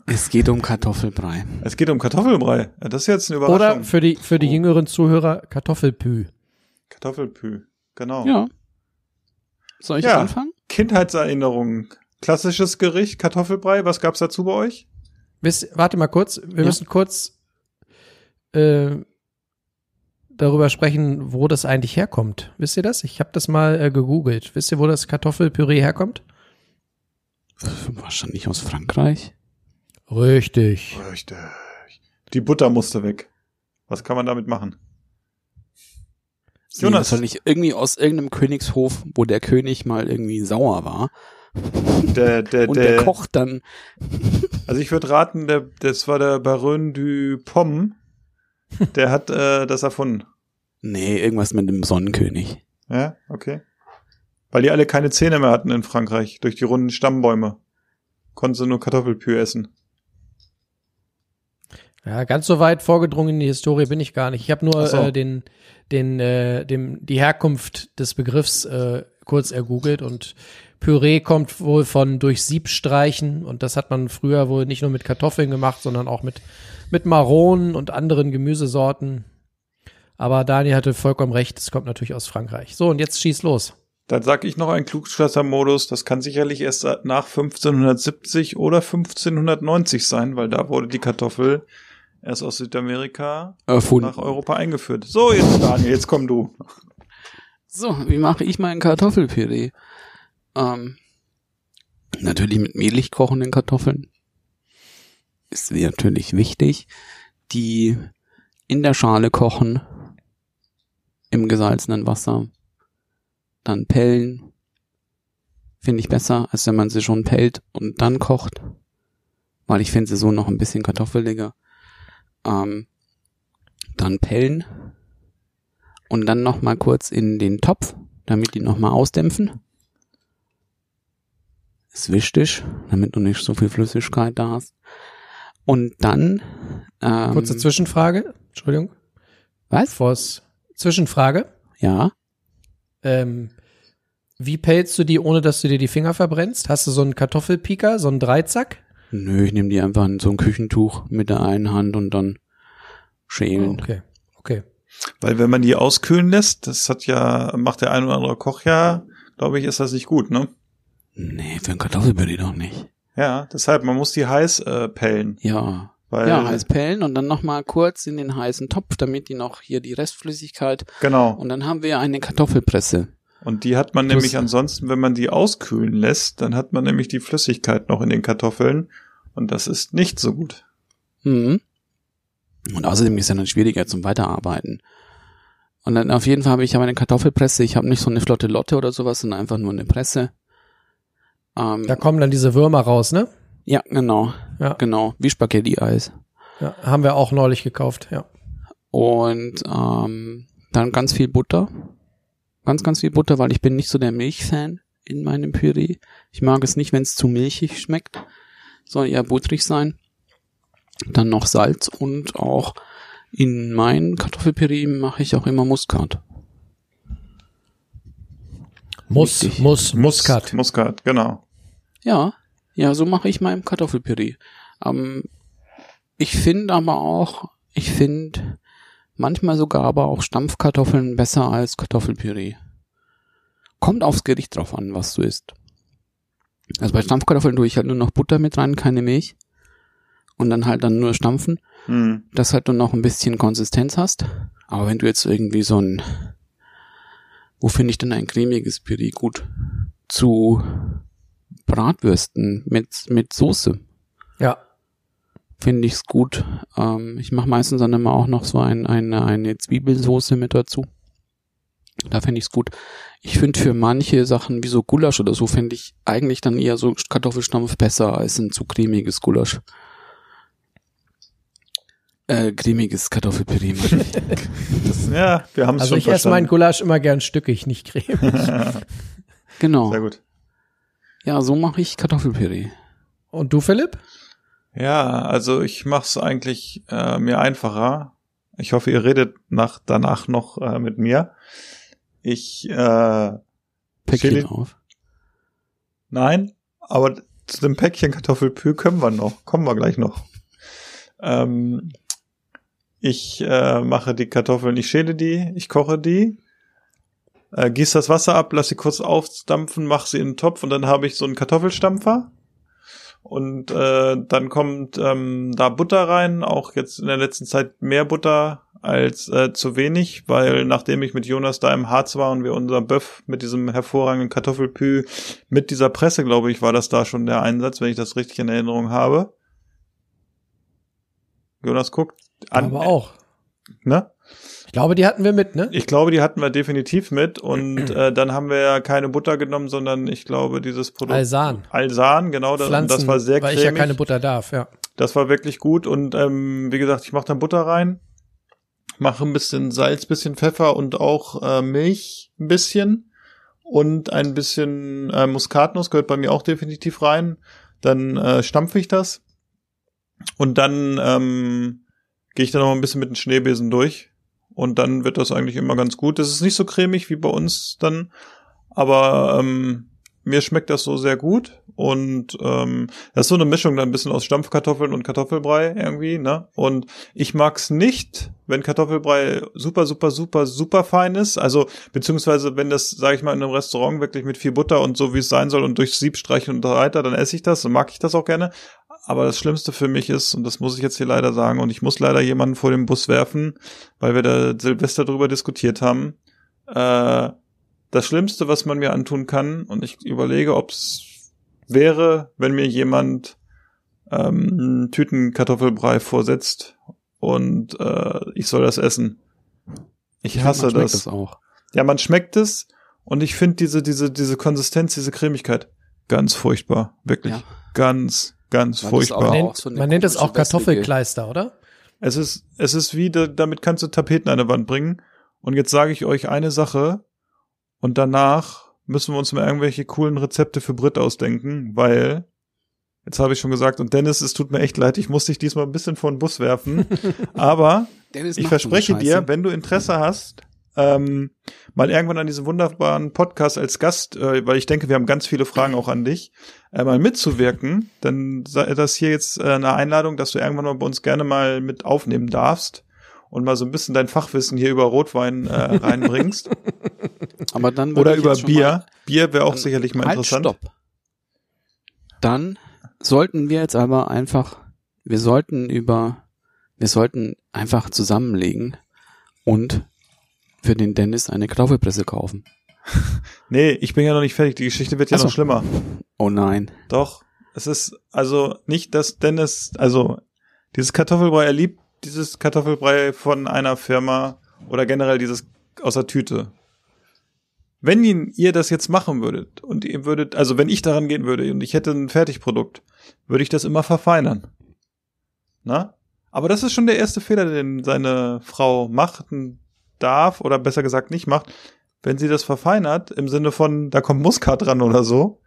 Es geht um Kartoffelbrei. Es geht um Kartoffelbrei. Ja, das ist jetzt eine Überraschung. Oder für die, für die Oh. jüngeren Zuhörer Kartoffelpü. Kartoffelpü. Genau. Ja. Soll ich Ja. anfangen? Kindheitserinnerungen. Klassisches Gericht, Kartoffelbrei. Was gab's dazu bei euch? Wisst, warte mal kurz, wir Ja. müssen kurz äh, darüber sprechen, wo das eigentlich herkommt. Wisst ihr das? Ich habe das mal äh, gegoogelt. Wisst ihr, wo das Kartoffelpüree herkommt? Wahrscheinlich aus Frankreich. Richtig. Richtig. Die Butter musste weg. Was kann man damit machen? Nee, Jonas. das soll nicht irgendwie aus irgendeinem Königshof, wo der König mal irgendwie sauer war. Der, der, Und der, der kocht dann. Also ich würde raten, der, das war der Baron du Pomme. Der hat äh, das erfunden. Nee, irgendwas mit dem Sonnenkönig. Ja, okay. Weil die alle keine Zähne mehr hatten in Frankreich durch die runden Stammbäume. Konnten sie nur Kartoffelpü essen. Ja, ganz so weit vorgedrungen in die Historie bin ich gar nicht. Ich habe nur so. äh, den, den, äh, dem, die Herkunft des Begriffs äh, kurz ergoogelt und Püree kommt wohl von durch Sieb streichen und das hat man früher wohl nicht nur mit Kartoffeln gemacht, sondern auch mit, mit Maronen und anderen Gemüsesorten. Aber Daniel hatte vollkommen recht, es kommt natürlich aus Frankreich. So, und jetzt schieß los. Dann sag ich noch ein Klugscheißer-Modus. Das kann sicherlich erst nach 1570 oder 1590 sein, weil da wurde die Kartoffel erst aus Südamerika Erfunden. nach Europa eingeführt. So, jetzt Daniel, jetzt komm du. So, wie mache ich meinen Kartoffelpüree? Ähm, natürlich mit mehlig kochenden Kartoffeln. Ist natürlich wichtig. Die in der Schale kochen. Im gesalzenen Wasser. Dann pellen. Finde ich besser, als wenn man sie schon pellt und dann kocht. Weil ich finde sie so noch ein bisschen kartoffeliger. Ähm, dann pellen und dann noch mal kurz in den Topf, damit die noch mal ausdämpfen. Ist wichtig, damit du nicht so viel Flüssigkeit da hast. Und dann ähm, Kurze Zwischenfrage. Entschuldigung. was? Vors Zwischenfrage. Ja, Ähm, wie pelzt du die, ohne dass du dir die Finger verbrennst? Hast du so einen Kartoffelpieker, so einen Dreizack? nö, ich nehme die einfach in so ein Küchentuch mit der einen Hand und dann schälen. Okay, okay. Weil wenn man die auskühlen lässt, das hat ja, macht der ein oder andere Koch ja, glaube ich, ist das nicht gut, ne? Nee, für ein Kartoffelpüree doch nicht. Ja, deshalb, man muss die heiß äh, pellen. Ja. Weil, ja, heiß pellen und dann noch mal kurz in den heißen Topf, damit die noch hier die Restflüssigkeit Genau. und dann haben wir eine Kartoffelpresse. Und die hat man Plus- nämlich ansonsten, wenn man die auskühlen lässt, dann hat man nämlich die Flüssigkeit noch in den Kartoffeln. Und das ist nicht so gut. Mhm. Und außerdem ist es ja dann schwieriger zum Weiterarbeiten. Und dann auf jeden Fall habe ich aber eine Kartoffelpresse. Ich habe nicht so eine flotte Lotte oder sowas, sondern einfach nur eine Presse. Ähm, Da kommen dann diese Würmer raus, ne? ja, genau, Ja. genau, wie Spaghetti-Eis. ja. Haben wir auch neulich gekauft, ja. Und ähm, dann ganz viel Butter. Ganz, ganz viel Butter, weil ich bin nicht so der Milchfan in meinem Püree. Ich mag es nicht, wenn es zu milchig schmeckt. Soll eher butterig sein. Dann noch Salz und auch in mein Kartoffelpüree mache ich auch immer Muskat. Muss, Richtig. muss, Muskat. Muskat, genau. Ja, ja, so mache ich mein Kartoffelpüree. Ähm, ich finde aber auch, ich finde manchmal sogar aber auch Stampfkartoffeln besser als Kartoffelpüree. Kommt aufs Gericht drauf an, was du isst. Also bei Stampfkartoffeln tue ich halt nur noch Butter mit rein, keine Milch. Und dann halt dann nur stampfen, Hm. dass halt du noch ein bisschen Konsistenz hast. Aber wenn du jetzt irgendwie so ein, wo finde ich denn ein cremiges Püree gut? Zu Bratwürsten mit, mit Soße Ja. finde ich's gut. Ähm, ich mache meistens dann immer auch noch so ein, eine, eine Zwiebelsoße mit dazu. Da finde ich's gut. Ich finde für manche Sachen wie so Gulasch oder so finde ich eigentlich dann eher so Kartoffelstampf besser als ein zu cremiges Gulasch. Äh, cremiges Kartoffelpüree. ja, wir haben es Also schon ich esse verstanden. meinen Gulasch immer gern stückig, nicht cremig. genau. Sehr gut. Ja, so mache ich Kartoffelpüree. Und du, Philipp? Ja, also ich mache es eigentlich äh, mir einfacher. Ich hoffe, ihr redet nach, danach noch äh, mit mir. Ich äh, Päckchen Chili- auf. Nein, aber zu dem Päckchen Kartoffelpü können wir noch. Kommen wir gleich noch. Ähm, ich äh, mache die Kartoffeln, ich schäle die, ich koche die, äh, gieße das Wasser ab, lasse sie kurz aufdampfen, mache sie in den Topf und dann habe ich so einen Kartoffelstampfer. Und äh, dann kommt ähm, da Butter rein, auch jetzt in der letzten Zeit mehr Butter als äh, zu wenig, weil nachdem ich mit Jonas da im Harz war und wir unser Böff mit diesem hervorragenden Kartoffelpü mit dieser Presse, glaube ich, war das da schon der Einsatz, wenn ich das richtig in Erinnerung habe. Jonas guckt an, Aber auch. ne? Ich glaube, die hatten wir mit, ne? Ich glaube, die hatten wir definitiv mit und äh, dann haben wir ja keine Butter genommen, sondern ich glaube dieses Produkt Alsan. Alsan, genau, das, Pflanzen, das war sehr weil cremig. ich ja keine Butter darf, ja. Das war wirklich gut und ähm, wie gesagt, ich mache dann Butter rein, mache ein bisschen Salz, bisschen Pfeffer und auch äh, Milch ein bisschen und ein bisschen äh, Muskatnuss gehört bei mir auch definitiv rein. Dann äh, stampfe ich das und dann ähm, gehe ich dann noch ein bisschen mit dem Schneebesen durch und dann wird das eigentlich immer ganz gut. Das ist nicht so cremig wie bei uns dann, aber ähm, mir schmeckt das so sehr gut und ähm, das ist so eine Mischung dann ein bisschen aus Stampfkartoffeln und Kartoffelbrei irgendwie, ne? Und ich mag's nicht, wenn Kartoffelbrei super, super, super, super fein ist. Also beziehungsweise wenn das, sage ich mal, in einem Restaurant wirklich mit viel Butter und so wie es sein soll und durch Sieb streichen und so weiter, dann esse ich das und mag ich das auch gerne. Aber das Schlimmste für mich ist, und das muss ich jetzt hier leider sagen, und ich muss leider jemanden vor den Bus werfen, weil wir da Silvester drüber diskutiert haben. Äh, das Schlimmste, was man mir antun kann, und ich überlege, ob es wäre, wenn mir jemand ähm, einen Tütenkartoffelbrei vorsetzt und äh, ich soll das essen. Ich Ja, hasse man schmeckt das. das auch. Ja, man schmeckt es und ich finde diese, diese, diese Konsistenz, diese Cremigkeit ganz furchtbar. Wirklich. Ja. Ganz, ganz das furchtbar. auch Man nennt, so man nennt es auch Kartoffelkleister, oder? Es ist, es ist wie, da- damit kannst du Tapeten an der Wand bringen. Und jetzt sage ich euch eine Sache und danach müssen wir uns mal irgendwelche coolen Rezepte für Brit ausdenken, weil, jetzt habe ich schon gesagt, und Dennis, es tut mir echt leid, ich muss dich diesmal ein bisschen vor den Bus werfen, aber Dennis ich verspreche dir, wenn du Interesse hast, ähm, mal irgendwann an diesem wunderbaren Podcast als Gast, äh, weil ich denke, wir haben ganz viele Fragen auch an dich, äh, mal mitzuwirken, dann sei das hier jetzt äh, eine Einladung, dass du irgendwann mal bei uns gerne mal mit aufnehmen darfst und mal so ein bisschen dein Fachwissen hier über Rotwein äh, reinbringst Aber dann oder über Bier. Mal, Bier wäre auch dann- sicherlich mal halt, interessant. Stopp. Dann sollten wir jetzt aber einfach, wir sollten über, wir sollten einfach zusammenlegen und für den Dennis eine Kartoffelpresse kaufen. Nee, ich bin ja noch nicht fertig. Die Geschichte wird ja Ach so. noch schlimmer. Oh nein. Doch, es ist also nicht, dass Dennis, also dieses Kartoffelbrei, er liebt dieses Kartoffelbrei von einer Firma oder generell dieses aus der Tüte. Wenn ihn, ihr das jetzt machen würdet und ihr würdet, also wenn ich daran gehen würde und ich hätte ein Fertigprodukt, würde ich das immer verfeinern. Na? Aber das ist schon der erste Fehler, den seine Frau machen darf oder besser gesagt nicht macht. Wenn sie das verfeinert, im Sinne von, da kommt Muskat dran oder so,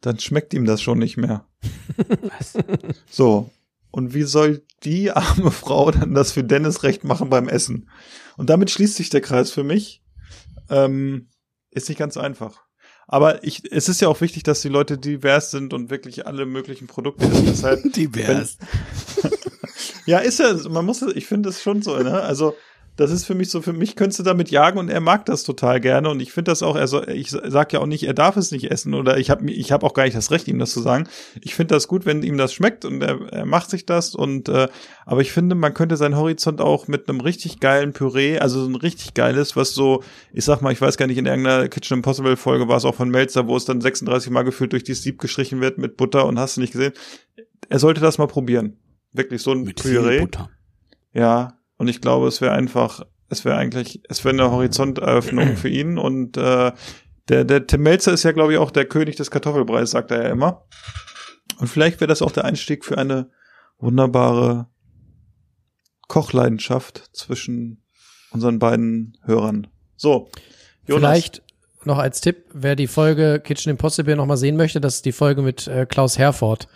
dann schmeckt ihm das schon nicht mehr. So. Und wie soll die arme Frau dann das für Dennis recht machen beim Essen? Und damit schließt sich der Kreis für mich. Ähm, ist nicht ganz einfach. Aber ich, es ist ja auch wichtig, dass die Leute divers sind und wirklich alle möglichen Produkte essen. Deshalb, Divers. ja, ist ja, man muss, ich finde es schon so, ne? Also, das ist für mich so, für mich könntest du damit jagen und er mag das total gerne und ich finde das auch, also ich sag ja auch nicht, er darf es nicht essen oder ich habe ich hab auch gar nicht das Recht, ihm das zu sagen. Ich finde das gut, wenn ihm das schmeckt und er, er macht sich das und äh, aber ich finde, man könnte seinen Horizont auch mit einem richtig geilen Püree, also so ein richtig geiles, was so, ich sag mal, ich weiß gar nicht, in irgendeiner Kitchen Impossible Folge war es auch von Melzer, wo es dann 36 Mal gefühlt durch die Sieb gestrichen wird mit Butter und hast du nicht gesehen. Er sollte das mal probieren. Wirklich so ein Mit Püree. Butter. Ja, und ich glaube, es wäre einfach, es wäre eigentlich, es wäre eine Horizonteröffnung für ihn und äh, der, der Tim Melzer ist ja, glaube ich, auch der König des Kartoffelbreis, sagt er ja immer. Und vielleicht wäre das auch der Einstieg für eine wunderbare Kochleidenschaft zwischen unseren beiden Hörern. So, Jonas. Vielleicht noch als Tipp, wer die Folge Kitchen Impossible noch mal sehen möchte, das ist die Folge mit äh, Klaus Herford,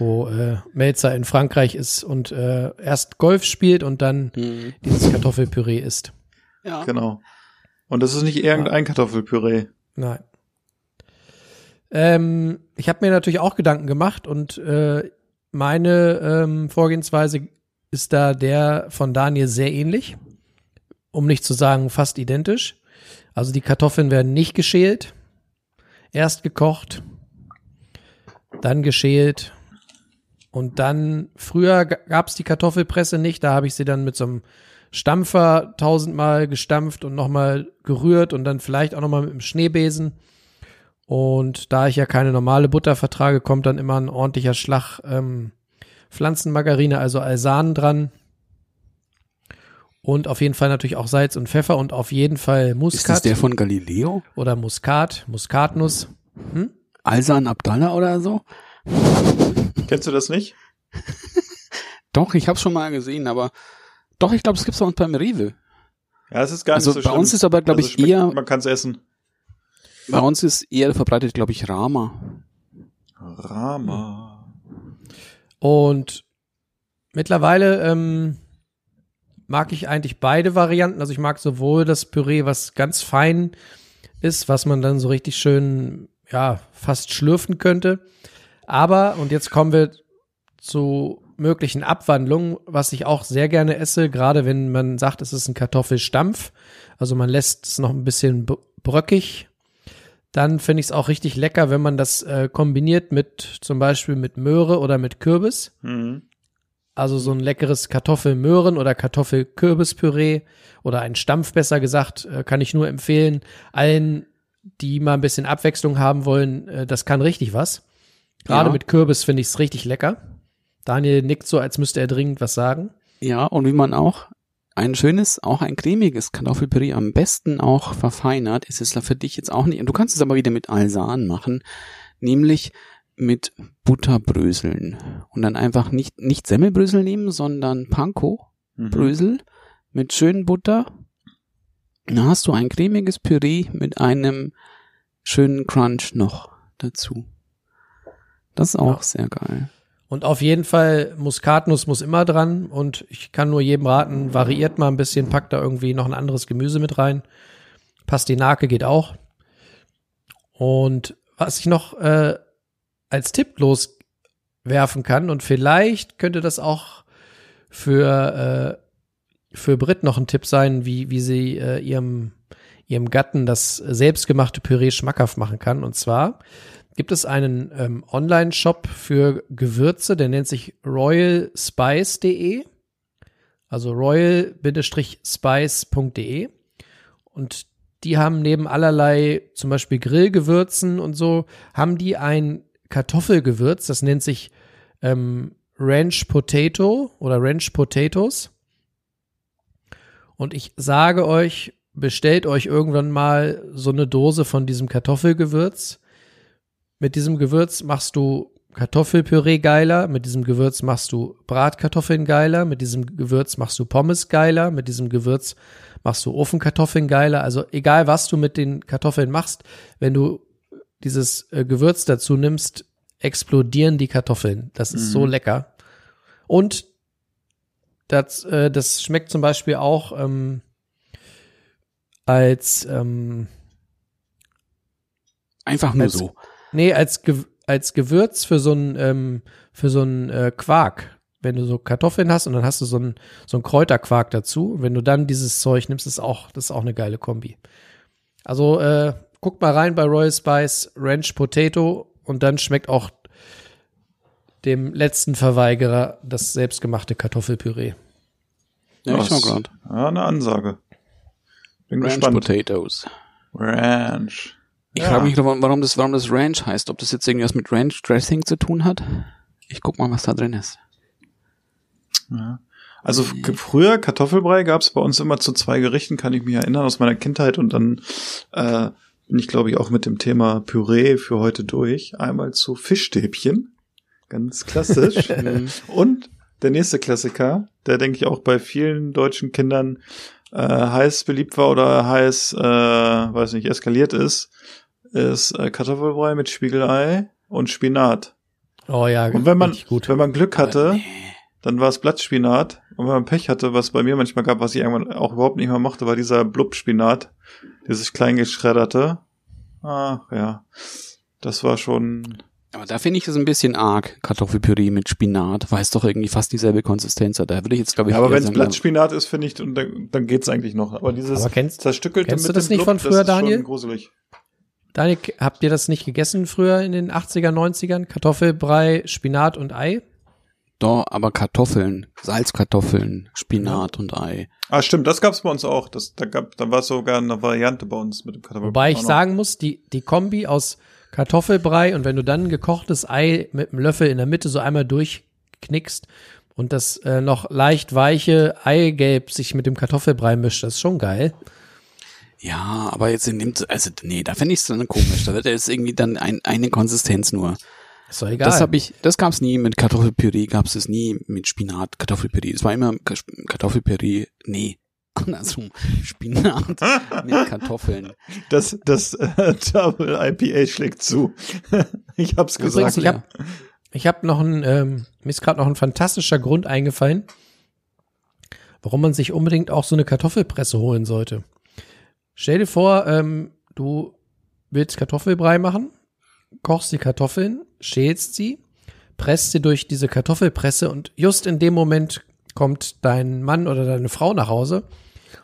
wo äh, Melzer in Frankreich ist und äh, erst Golf spielt und dann Mhm. dieses Kartoffelpüree isst. Ja. Genau. Und das ist nicht irgendein Kartoffelpüree. Nein. Ähm, ich habe mir natürlich auch Gedanken gemacht und äh, meine ähm, Vorgehensweise ist da der von Daniel sehr ähnlich, um nicht zu sagen fast identisch. Also die Kartoffeln werden nicht geschält, erst gekocht, dann geschält und dann früher gab es die Kartoffelpresse nicht, da habe ich sie dann mit so einem Stampfer tausendmal gestampft und nochmal gerührt und dann vielleicht auch nochmal mit dem Schneebesen. Und da ich ja keine normale Butter vertrage, kommt dann immer ein ordentlicher Schlag ähm, Pflanzenmargarine, also Alsan dran. Und auf jeden Fall natürlich auch Salz und Pfeffer und auf jeden Fall Ist das Muskat der von Galileo? oder Muskat, Muskatnuss. Alsan Abdallah oder so? Kennst du das nicht? Doch, ich hab's schon mal gesehen, aber doch, ich glaube, es gibt's bei uns beim Rewe. Ja, es ist gar Also nicht so bei schlimm. uns ist aber, glaube Also ich, schmeckt- eher, Man kann es essen. bei uns ist eher verbreitet, glaube ich, Rama. Rama. Und mittlerweile ähm, mag ich eigentlich beide Varianten. Also ich mag sowohl das Püree, was ganz fein ist, was man dann so richtig schön, ja, fast schlürfen könnte. Aber, und jetzt kommen wir zu möglichen Abwandlungen, was ich auch sehr gerne esse, gerade wenn man sagt, es ist ein Kartoffelstampf. Also man lässt es noch ein bisschen bröckig. Dann finde ich es auch richtig lecker, wenn man das äh, kombiniert mit zum Beispiel mit Möhre oder mit Kürbis. Mhm. Also so ein leckeres Kartoffelmöhren- oder Kartoffelkürbispüree oder ein Stampf besser gesagt, äh, kann ich nur empfehlen. Allen, die mal ein bisschen Abwechslung haben wollen, äh, das kann richtig was. Gerade Ja. mit Kürbis finde ich es richtig lecker. Daniel nickt so, als müsste er dringend was sagen. Ja, und wie man auch ein schönes, auch ein cremiges Kartoffelpüree am besten auch verfeinert, ist es für dich jetzt auch nicht. Und du kannst es aber wieder mit Alsan machen, nämlich mit Butterbröseln. Und dann einfach nicht, nicht Semmelbrösel nehmen, sondern Panko-Brösel Mhm. mit schön Butter. Dann hast du ein cremiges Püree mit einem schönen Crunch noch dazu. Das ist auch Ja. sehr geil. Und auf jeden Fall, Muskatnuss muss immer dran. Und ich kann nur jedem raten, variiert mal ein bisschen, packt da irgendwie noch ein anderes Gemüse mit rein. Pastinake geht auch. Und was ich noch äh, als Tipp loswerfen kann, und vielleicht könnte das auch für, äh, für Brit noch ein Tipp sein, wie, wie sie äh, ihrem, ihrem Gatten das selbstgemachte Püree schmackhaft machen kann. Und zwar gibt es einen ähm, Online-Shop für Gewürze, der nennt sich royalspice.de. Also royal-spice.de. Und die haben neben allerlei zum Beispiel Grillgewürzen und so, haben die ein Kartoffelgewürz, das nennt sich ähm, Ranch Potato oder Ranch Potatoes. Und ich sage euch, bestellt euch irgendwann mal so eine Dose von diesem Kartoffelgewürz. Mit diesem Gewürz machst du Kartoffelpüree geiler, mit diesem Gewürz machst du Bratkartoffeln geiler, mit diesem Gewürz machst du Pommes geiler, mit diesem Gewürz machst du Ofenkartoffeln geiler. Also egal, was du mit den Kartoffeln machst, wenn du dieses äh, Gewürz dazu nimmst, explodieren die Kartoffeln. Das ist so lecker. Und das, äh, das schmeckt zum Beispiel auch ähm, als ähm, Einfach nur Als- so. Nee, als, Ge als Gewürz für so ein ähm, für so ein äh, Quark. Wenn du so Kartoffeln hast und dann hast du so ein so ein Kräuterquark dazu. Und wenn du dann dieses Zeug nimmst, ist auch das ist auch eine geile Kombi. Also äh, guckt mal rein bei Royal Spice Ranch Potato und dann schmeckt auch dem letzten Verweigerer das selbstgemachte Kartoffelpüree. Ja, ich. Ja, eine Ansage. Bin Ranch gespannt. Potatoes. Ranch. Ich Ja. frage mich, warum warum das, warum das Ranch heißt. Ob das jetzt irgendwas mit Ranch Dressing zu tun hat? Ich guck mal, was da drin ist. Ja. Also früher Kartoffelbrei gab es bei uns immer zu zwei Gerichten, kann ich mich erinnern aus meiner Kindheit und dann äh, bin ich glaube ich auch mit dem Thema Püree für heute durch. Einmal zu Fischstäbchen, ganz klassisch. und der nächste Klassiker, der denke ich auch bei vielen deutschen Kindern äh, heiß beliebt war oder heiß, äh, weiß nicht, eskaliert ist, ist äh, Kartoffelbrei mit Spiegelei und Spinat. Oh ja, Und wenn man, gut. wenn man Glück hatte, nee. dann war es Blattspinat. Und wenn man Pech hatte, was bei mir manchmal gab, was ich irgendwann auch überhaupt nicht mehr mochte, war dieser Blubspinat, dieses klein geschredderte. Ah, ja. Das war schon, Aber da finde ich es ein bisschen arg, Kartoffelpüree mit Spinat, weil es doch irgendwie fast dieselbe Konsistenz hat. Da würde ich jetzt, glaube ich, ja, aber wenn es Blattspinat ist, finde ich, und dann, dann geht's eigentlich noch. Aber dieses Aber kennst- zerstückelte kennst du mit das dem nicht von Blub, früher, das ist Daniel? Schon gruselig. Daniel, habt ihr das nicht gegessen früher in den 80er, 90ern? Kartoffelbrei, Spinat und Ei? Doch, aber Kartoffeln, Salzkartoffeln, Spinat und Ei. Ah, stimmt, das gab's bei uns auch. Das, da gab, da war sogar eine Variante bei uns mit dem Kartoffeln. Wobei ich sagen muss, die, die Kombi aus Kartoffelbrei und wenn du dann ein gekochtes Ei mit einem Löffel in der Mitte so einmal durchknickst und das äh, noch leicht weiche Eigelb sich mit dem Kartoffelbrei mischt, das ist schon geil. Ja, aber jetzt dem, also nee, da fände ich es dann komisch. Da wird jetzt irgendwie dann ein, eine Konsistenz nur. Ist doch egal. Das habe ich, das gab's nie mit Kartoffelpüree, gab's es nie mit Spinat, Kartoffelpüree. Es war immer Ka- Kartoffelpüree, nee, andersrum, Spinat mit Kartoffeln. Das, das äh, Double IPA schlägt zu. ich hab's Übrigens, gesagt. ich habe ich hab noch ein, ähm, mir ist gerade noch ein fantastischer Grund eingefallen, warum man sich unbedingt auch so eine Kartoffelpresse holen sollte. Stell dir vor, ähm, du willst Kartoffelbrei machen, kochst die Kartoffeln, schälst sie, presst sie durch diese Kartoffelpresse und just in dem Moment kommt dein Mann oder deine Frau nach Hause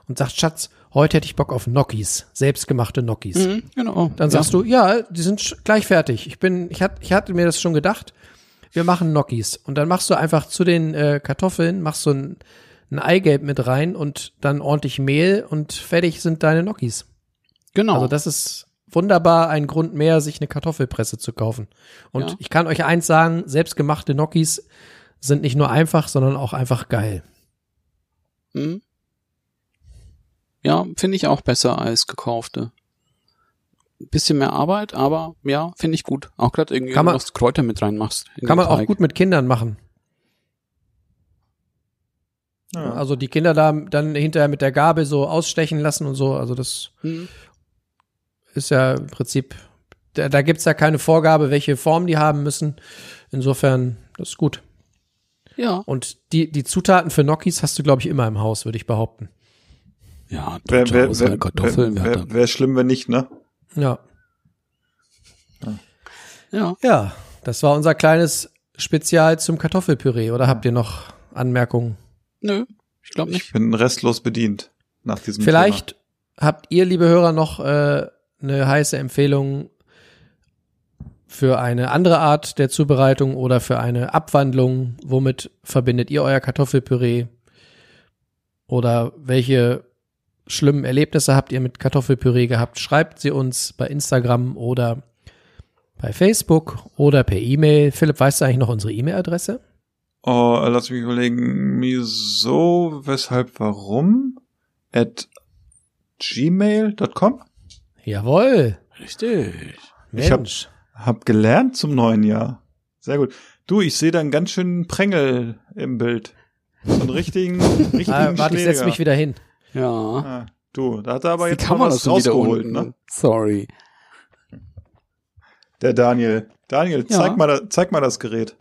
und sagt, Schatz, heute hätte ich Bock auf Gnocchis, selbstgemachte Gnocchis. Mhm, genau. Dann sagst du, ja, die sind gleich fertig. Ich bin, ich, hat, ich hatte mir das schon gedacht. Wir machen Gnocchis. Und dann machst du einfach zu den äh, Kartoffeln, machst so ein, ein Eigelb mit rein und dann ordentlich Mehl und fertig sind deine Gnocchis. genau. Also das ist wunderbar ein Grund mehr, sich eine Kartoffelpresse zu kaufen. Und Ja. ich kann euch eins sagen, selbstgemachte Gnocchis sind nicht nur einfach, sondern auch einfach geil. Mhm. Ja, finde ich auch besser als gekaufte. Bisschen mehr Arbeit, aber ja, finde ich gut. Auch gerade irgendwie, Kann wenn du Kräuter mit reinmachst. in Kann man auch Teig. gut mit Kindern machen. ja. Also die Kinder da dann hinterher mit der Gabel so ausstechen lassen und so. Also das Mhm. ist ja im Prinzip, da, da gibt's ja keine Vorgabe, welche Form die haben müssen. Insofern, das ist gut. Ja. Und die, die Zutaten für Gnocchis hast du, glaube ich, immer im Haus, würde ich behaupten. Ja, Wäre wär, Auswahl, wär, Kartoffeln, wär, wer wär, wär schlimm, wenn nicht, ne? Ja. ja. Ja, das war unser kleines Spezial zum Kartoffelpüree. Oder habt ihr noch Anmerkungen? Nö, ich glaube Ich nicht. bin restlos bedient nach diesem Vielleicht habt ihr, liebe Hörer, noch äh, eine heiße Empfehlung für eine andere Art der Zubereitung oder für eine Abwandlung. Womit verbindet ihr euer Kartoffelpüree? Oder welche schlimmen Erlebnisse habt ihr mit Kartoffelpüree gehabt? Schreibt sie uns bei Instagram oder bei Facebook oder per E-Mail. Philipp, weißt du eigentlich noch unsere E-Mail-Adresse? Oh, lass mich überlegen. Wieso, weshalb, warum? At gmail.com? Jawohl. Richtig. Ich hab- Mensch. Hab gelernt zum neuen Jahr. Sehr gut. Du, ich sehe da einen ganz schönen Prängel im Bild. So einen richtigen, richtigen Ah, warte, ich setz mich wieder hin. Ja. Ah, du, da hat er aber Die jetzt mal Kamera was rausgeholt, ne? Sorry. Der Daniel. Daniel, Ja. zeig, mal, zeig mal das Gerät.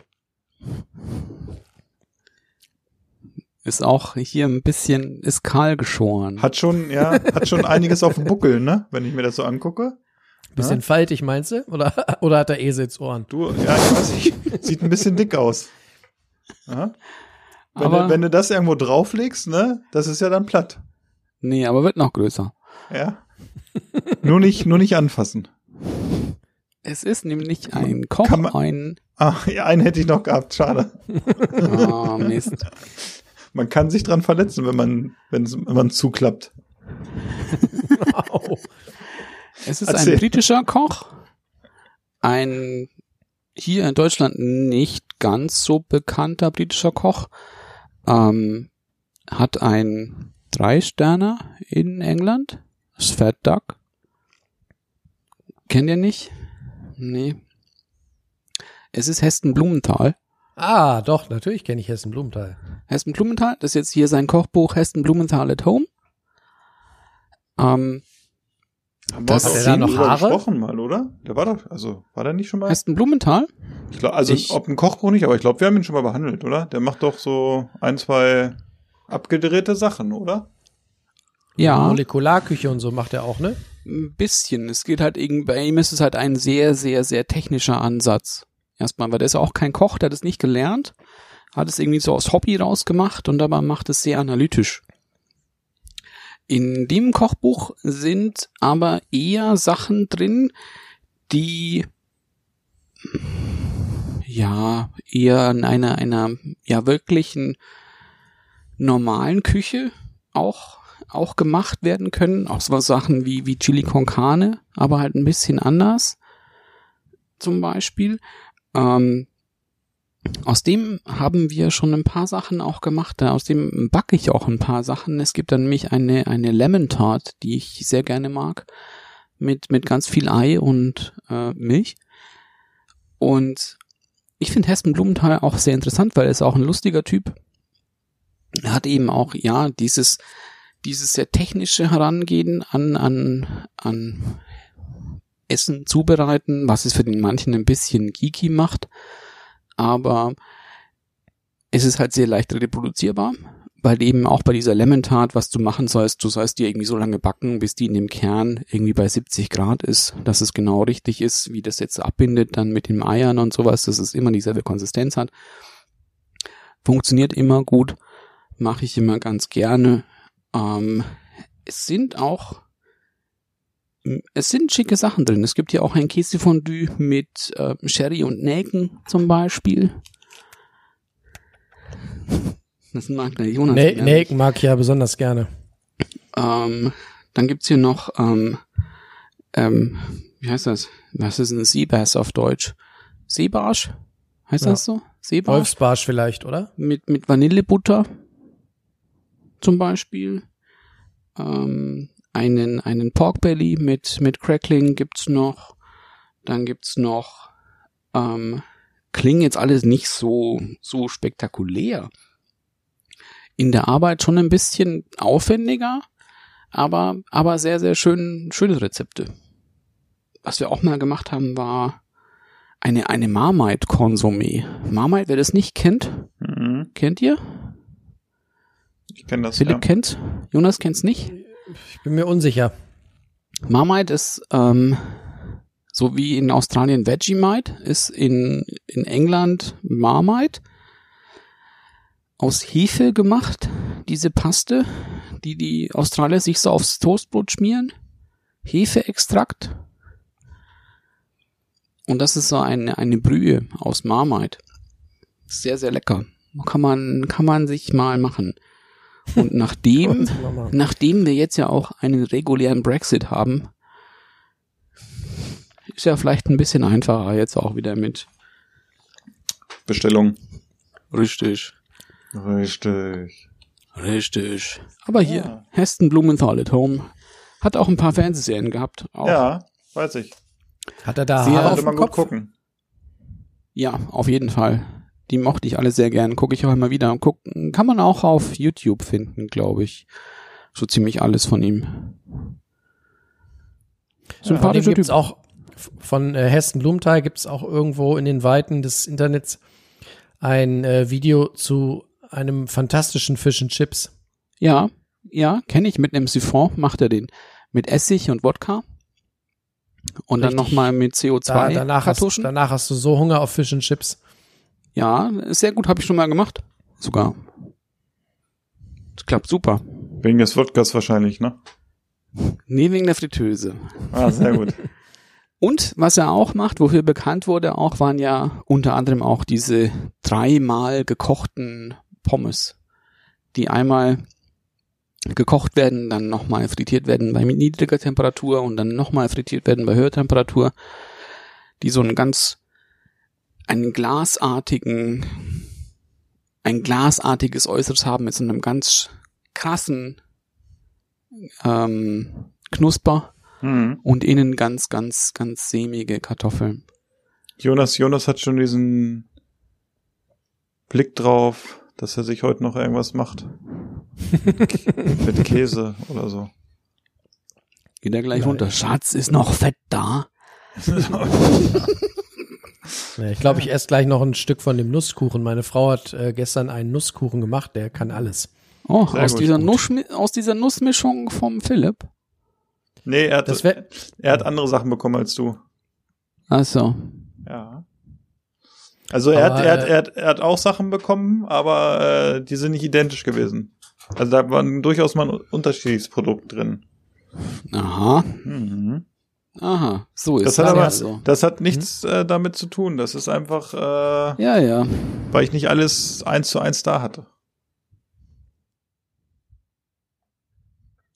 Ist auch hier ein bisschen, ist kahl geschoren. Hat schon, ja, hat schon einiges auf dem Buckel, ne? Wenn ich mir das so angucke. Bisschen faltig, meinst du? Oder, oder hat er Eselsohren? Du, ja, ich weiß nicht. Sieht ein bisschen dick aus. Aha. Wenn, Aber- du, wenn du das irgendwo drauflegst, ne, das ist ja dann platt. nee, aber wird noch größer. Ja. nur nicht, nur nicht anfassen. Es ist nämlich ein Koch, man- ein, Ah, ja, einen hätte ich noch gehabt, schade. ah, Mist. Man kann sich dran verletzen, wenn man, wenn man zuklappt. Au. Es ist Erzähl. ein britischer Koch, ein hier in Deutschland nicht ganz so bekannter britischer Koch, ähm, hat ein Drei-Sterner in England, das Fat Duck. Kennt ihr nicht? Nee. Es ist Heston Blumenthal. Ah, doch, natürlich kenne ich Hessen Blumenthal. Heston Blumenthal, das ist jetzt hier sein Kochbuch Heston Blumenthal at Home. Ähm, Das hat er da noch Haare? gesprochen mal, oder? Der war doch, also, war der nicht schon mal? Heißt ein Blumenthal? Ich glaub, also, Ich- ob ein Kochbuch nicht, aber ich glaube, wir haben ihn schon mal behandelt, oder? Der macht doch so ein, zwei abgedrehte Sachen, oder? Ja, Molekularküche und so macht er auch, ne? ein bisschen. Es geht halt irgendwie, bei ihm ist es halt ein sehr, sehr, sehr technischer Ansatz. Erstmal, weil der ist ja auch kein Koch, der hat es nicht gelernt, hat es irgendwie so aus Hobby rausgemacht und dabei macht es sehr analytisch. In dem Kochbuch sind aber eher Sachen drin, die ja eher in einer, einer ja wirklichen normalen Küche auch auch gemacht werden können. Auch so Sachen wie, wie Chili con Carne, aber halt ein bisschen anders. Zum Beispiel. Ähm, aus dem haben wir schon ein paar Sachen auch gemacht. Aus dem backe ich auch ein paar Sachen. Es gibt dann nämlich eine, eine Lemon Tart, die ich sehr gerne mag. Mit, mit ganz viel Ei und äh, Milch. Und ich finde Hessen Blumenthal auch sehr interessant, weil er ist auch ein lustiger Typ. Er hat eben auch, ja, dieses, dieses sehr technische Herangehen an, an, an Essen zubereiten, was es für den manchen ein bisschen geeky macht, aber es ist halt sehr leicht reproduzierbar, weil eben auch bei dieser Lemon Tart, was du machen sollst, du sollst die irgendwie so lange backen, bis die in dem Kern irgendwie bei 70 Grad ist, dass es genau richtig ist, wie das jetzt abbindet dann mit den Eiern und sowas, dass es immer dieselbe Konsistenz hat. Funktioniert immer gut, mache ich immer ganz gerne. Ähm, es sind auch es sind schicke Sachen drin. Es gibt ja auch ein Käsefondue mit äh, Sherry und Nelken zum Beispiel. Das mag der Jonas. Ne gerne. Nelken mag ich ja besonders gerne. Ähm, dann gibt's hier noch, ähm, ähm, wie heißt das? Was ist ein Seebass auf Deutsch? Seebarsch? Heißt Ja. das so? Seebarsch? Wolfsbarsch vielleicht, oder? mit, mit Vanillebutter zum Beispiel. Ähm, einen, einen Pork Belly mit, mit Crackling gibt's noch. Dann gibt's noch, ähm, klingen jetzt alles nicht so, so spektakulär. In der Arbeit schon ein bisschen aufwendiger, aber, aber sehr, sehr schön, schöne Rezepte. Was wir auch mal gemacht haben, war eine, eine Marmite Konsumé. Marmite, wer das nicht kennt, Mhm. kennt ihr? Ich kenne das, Philipp ja. kennt's? Jonas kennt's nicht? Ich bin mir unsicher. Marmite ist ähm, so wie in Australien Vegemite, ist in, in England Marmite aus Hefe gemacht, diese Paste, die die Australier sich so aufs Toastbrot schmieren. Hefeextrakt. Und das ist so eine, eine Brühe aus Marmite. Sehr, sehr lecker. Kann man, kann man sich mal machen. Und nachdem, nachdem wir jetzt ja auch einen regulären Brexit haben, ist ja vielleicht ein bisschen einfacher jetzt auch wieder mit. Bestellung. Richtig. Richtig. Richtig. Aber hier, Ja. Heston Blumenthal at Home hat auch ein paar Fernsehserien gehabt. Auch. Ja, weiß ich. Hat er da Sehr- Haare auf dem gut Kopf? gucken. Ja, auf jeden Fall. Die mochte ich alle sehr gern. Gucke ich auch immer wieder. Guck, kann man auch auf YouTube finden, glaube ich. So ziemlich alles von ihm. Von dem Sympathischer gibt's Typ. auch von äh, Hessen Blumenthal gibt's auch irgendwo in den Weiten des Internets ein äh, Video zu einem fantastischen Fish and Chips. Ja, ja, kenne ich. Mit einem Siphon macht er den. Mit Essig und Wodka. Und dann Richtig. nochmal mit Da, danach, hast, CO2-Kartuschen. danach hast du so Hunger auf Fish and Chips. Ja, sehr gut, habe ich schon mal gemacht. Sogar. Das klappt super. Wegen des Wodkas wahrscheinlich, ne? Nee, wegen der Fritteuse. Ah, sehr gut. Und was er auch macht, wofür bekannt wurde, auch waren ja unter anderem auch diese dreimal gekochten Pommes, die einmal gekocht werden, dann nochmal frittiert werden bei niedriger Temperatur und dann nochmal frittiert werden bei höherer Temperatur, die so einen ganz, einen glasartigen, ein glasartiges Äußeres haben mit so einem ganz krassen ähm, Knusper Hm. und innen ganz, ganz, ganz sämige Kartoffeln. Jonas, Jonas hat schon diesen Blick drauf, dass er sich heute noch irgendwas macht. Mit Käse oder so. Geht er gleich Nein. runter. Schatz, ist noch Fett da? Ja, ich glaube, ich esse gleich noch ein Stück von dem Nusskuchen. Meine Frau hat äh, gestern einen Nusskuchen gemacht, der kann alles. Oh, Sehr aus gut, dieser, gut. Nuss, aus dieser Nussmischung vom Philipp. Nee, er hat, Das wär, er hat andere Sachen bekommen als du. Also, Ja. Also er, Aber, hat, er, hat, äh, er, hat, er hat auch Sachen bekommen, aber äh, die sind nicht identisch gewesen. Also da war durchaus mal ein unterschiedliches Produkt drin. aha, Mhm. Aha, so ist Das hat aber also. das hat nichts äh, damit zu tun. Das ist einfach, äh, Ja, ja. weil ich nicht alles eins zu eins da hatte.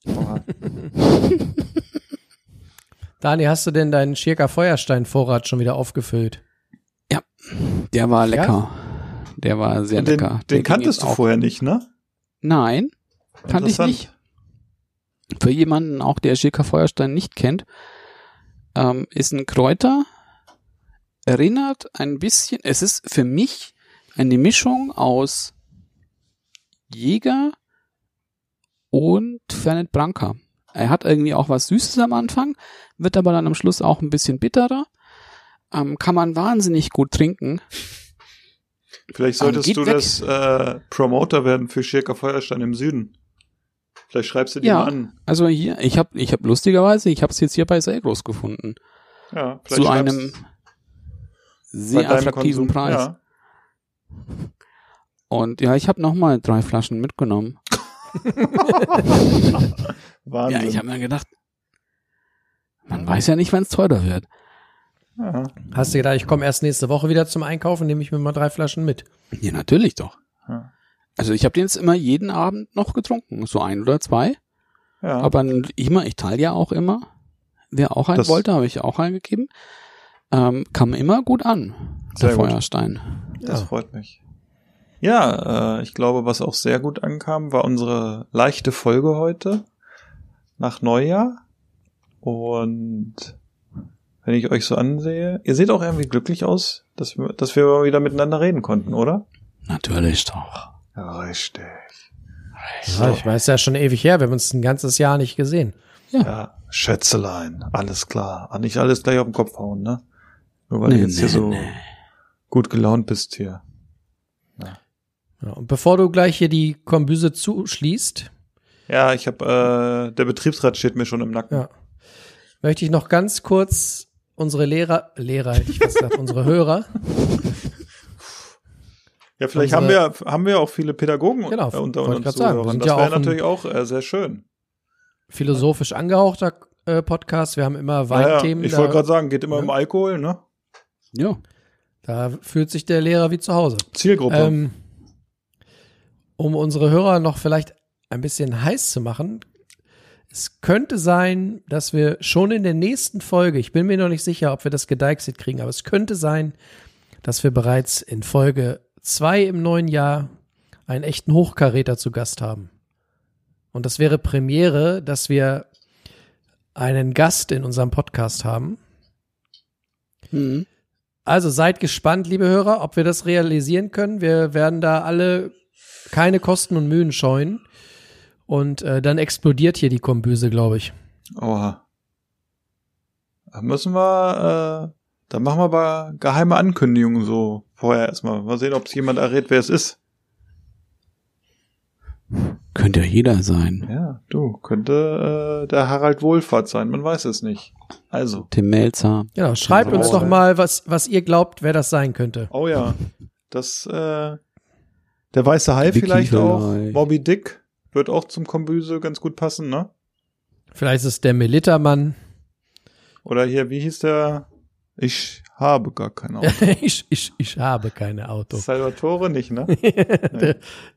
Dani, hast du denn deinen Schirker Feuerstein-Vorrat schon wieder aufgefüllt? Der war lecker. Der war sehr den, lecker. Den ging kanntest du auch- vorher nicht, ne? Nein, kannte ich nicht. Für jemanden auch, der Schirka Feuerstein nicht kennt, ähm, ist ein Kräuter, erinnert ein bisschen, es ist für mich eine Mischung aus Jäger und Fernet Branca. Er hat irgendwie auch was Süßes am Anfang, wird aber dann am Schluss auch ein bisschen bitterer. Ähm, kann man wahnsinnig gut trinken. Vielleicht solltest geht du weg. das äh, Promoter werden für Schirka Feuerstein im Süden. Vielleicht schreibst du die Ja. mal an. Also hier, ich habe ich hab lustigerweise, ich habe es jetzt hier bei Selgros gefunden. Ja, vielleicht zu einem sehr attraktiven Konsum. Preis. Ja. Und ja, ich habe nochmal drei Flaschen mitgenommen. Wahnsinn. Ja, ich habe mir gedacht, man weiß ja nicht, wann es teurer wird. ja. Hast du gedacht, ich komme erst nächste Woche wieder zum Einkaufen, nehme ich mir mal drei Flaschen mit. Ja, natürlich doch. Ja. Also ich habe den jetzt immer jeden Abend noch getrunken, so ein oder zwei. ja. Aber immer, ich teile ja auch immer. Wer auch einen Das- wollte, habe ich auch eingegeben. Ähm, kam immer gut an, der gut. Feuerstein. Das Ja. freut mich. Ja, äh, ich glaube, was auch sehr gut ankam, war unsere leichte Folge heute nach Neujahr. Und wenn ich euch so ansehe, ihr seht auch irgendwie glücklich aus, dass wir, dass wir mal wieder miteinander reden konnten, oder? Natürlich doch. Ja, richtig. Ja, ich weiß ja schon ewig her, wir haben uns ein ganzes Jahr nicht gesehen. Ja, Schätzelein, alles klar. Ah, Nicht alles gleich auf den Kopf hauen, ne? Nur weil Nee, du jetzt hier nee, so nee. gut gelaunt bist hier. Ja, und bevor du gleich hier die Kombüse zuschließt, Ja, ich habe, äh, der Betriebsrat steht mir schon im Nacken. Ja. möchte ich noch ganz kurz unsere Lehrer, Lehrer hätte ich fast gesagt, unsere Hörer, Ja, vielleicht Unsere- haben wir haben wir auch viele Pädagogen Genau, unter wollte ich unseren grad sagen. Wir Zuhörern. Das ja wäre natürlich auch äh, sehr schön. philosophisch angehauchter äh, Podcast, wir haben immer Weinthemen. ja, ich wollte gerade sagen, geht immer Ja. um Alkohol, ne? Ja. Da fühlt sich der Lehrer wie zu Hause. Zielgruppe. Ähm, um unsere Hörer noch vielleicht ein bisschen heiß zu machen, es könnte sein, dass wir schon in der nächsten Folge, ich bin mir noch nicht sicher, ob wir das gedeichselt kriegen, aber es könnte sein, dass wir bereits in Folge zwei im neuen Jahr einen echten Hochkaräter zu Gast haben. Und das wäre Premiere, dass wir einen Gast in unserem Podcast haben. Mhm. Also seid gespannt, liebe Hörer, ob wir das realisieren können. Wir werden da alle keine Kosten und Mühen scheuen. Und äh, dann explodiert hier die Kombüse, glaube ich. Oha. Da müssen wir, äh, da machen wir aber geheime Ankündigungen so vorher erstmal. Mal sehen, ob es jemand errät, wer es ist. Könnte ja jeder sein. Ja, du, könnte äh, der Harald Wohlfahrt sein, man weiß es nicht. Also. Tim Melzer. Genau, schreibt uns doch mal, was, was ihr glaubt, wer das sein könnte. Oh ja. Das, äh, der weiße Hai Vicky vielleicht auch. vielleicht. Moby Dick wird auch zum Kombüse ganz gut passen, ne? Vielleicht ist es der Melittermann. Oder hier, wie hieß der? Ich habe gar kein Auto. ich, ich, ich habe keine Auto. Salvatore nicht, ne? der,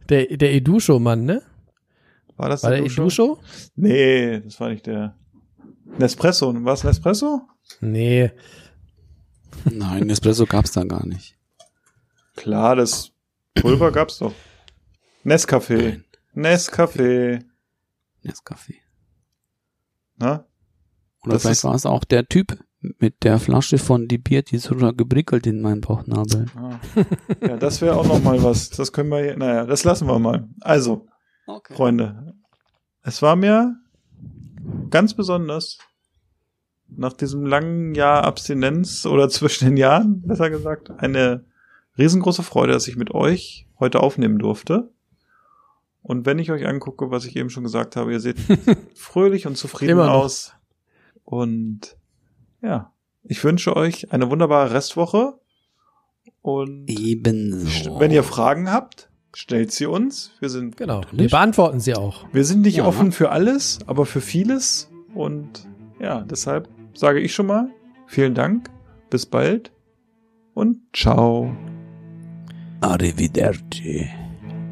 der, der Eduscho-Mann, ne? War das War der? Eduscho? Nee, das war nicht der. Nespresso. War es Nespresso? Nee. Nein, Espresso gab's da gar nicht. Klar, das Pulver gab's doch. Nescafé. Nescafé. Nescafé. Ne? Oder Das vielleicht war es auch der Typ mit der Flasche von die Bier, die so gebrickelt in meinen Bauchnabel. Ah. Ja, das wäre auch noch mal was. Das können wir, hier- naja, das lassen wir mal. Also, Okay. Freunde, es war mir ganz besonders nach diesem langen Jahr Abstinenz oder zwischen den Jahren, besser gesagt, eine riesengroße Freude, dass ich mit euch heute aufnehmen durfte. Und wenn ich euch angucke, was ich eben schon gesagt habe, ihr seht fröhlich und zufrieden aus. Und ja, ich wünsche euch eine wunderbare Restwoche. Und Ebenso. wenn ihr Fragen habt, stellt sie uns. Wir sind, Genau. Wir Natürlich. beantworten sie auch. wir sind nicht Ja. offen für alles, aber für vieles. Und ja, deshalb sage ich schon mal vielen Dank. Bis bald und ciao. Arrivederci.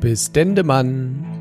Bis Dendemann.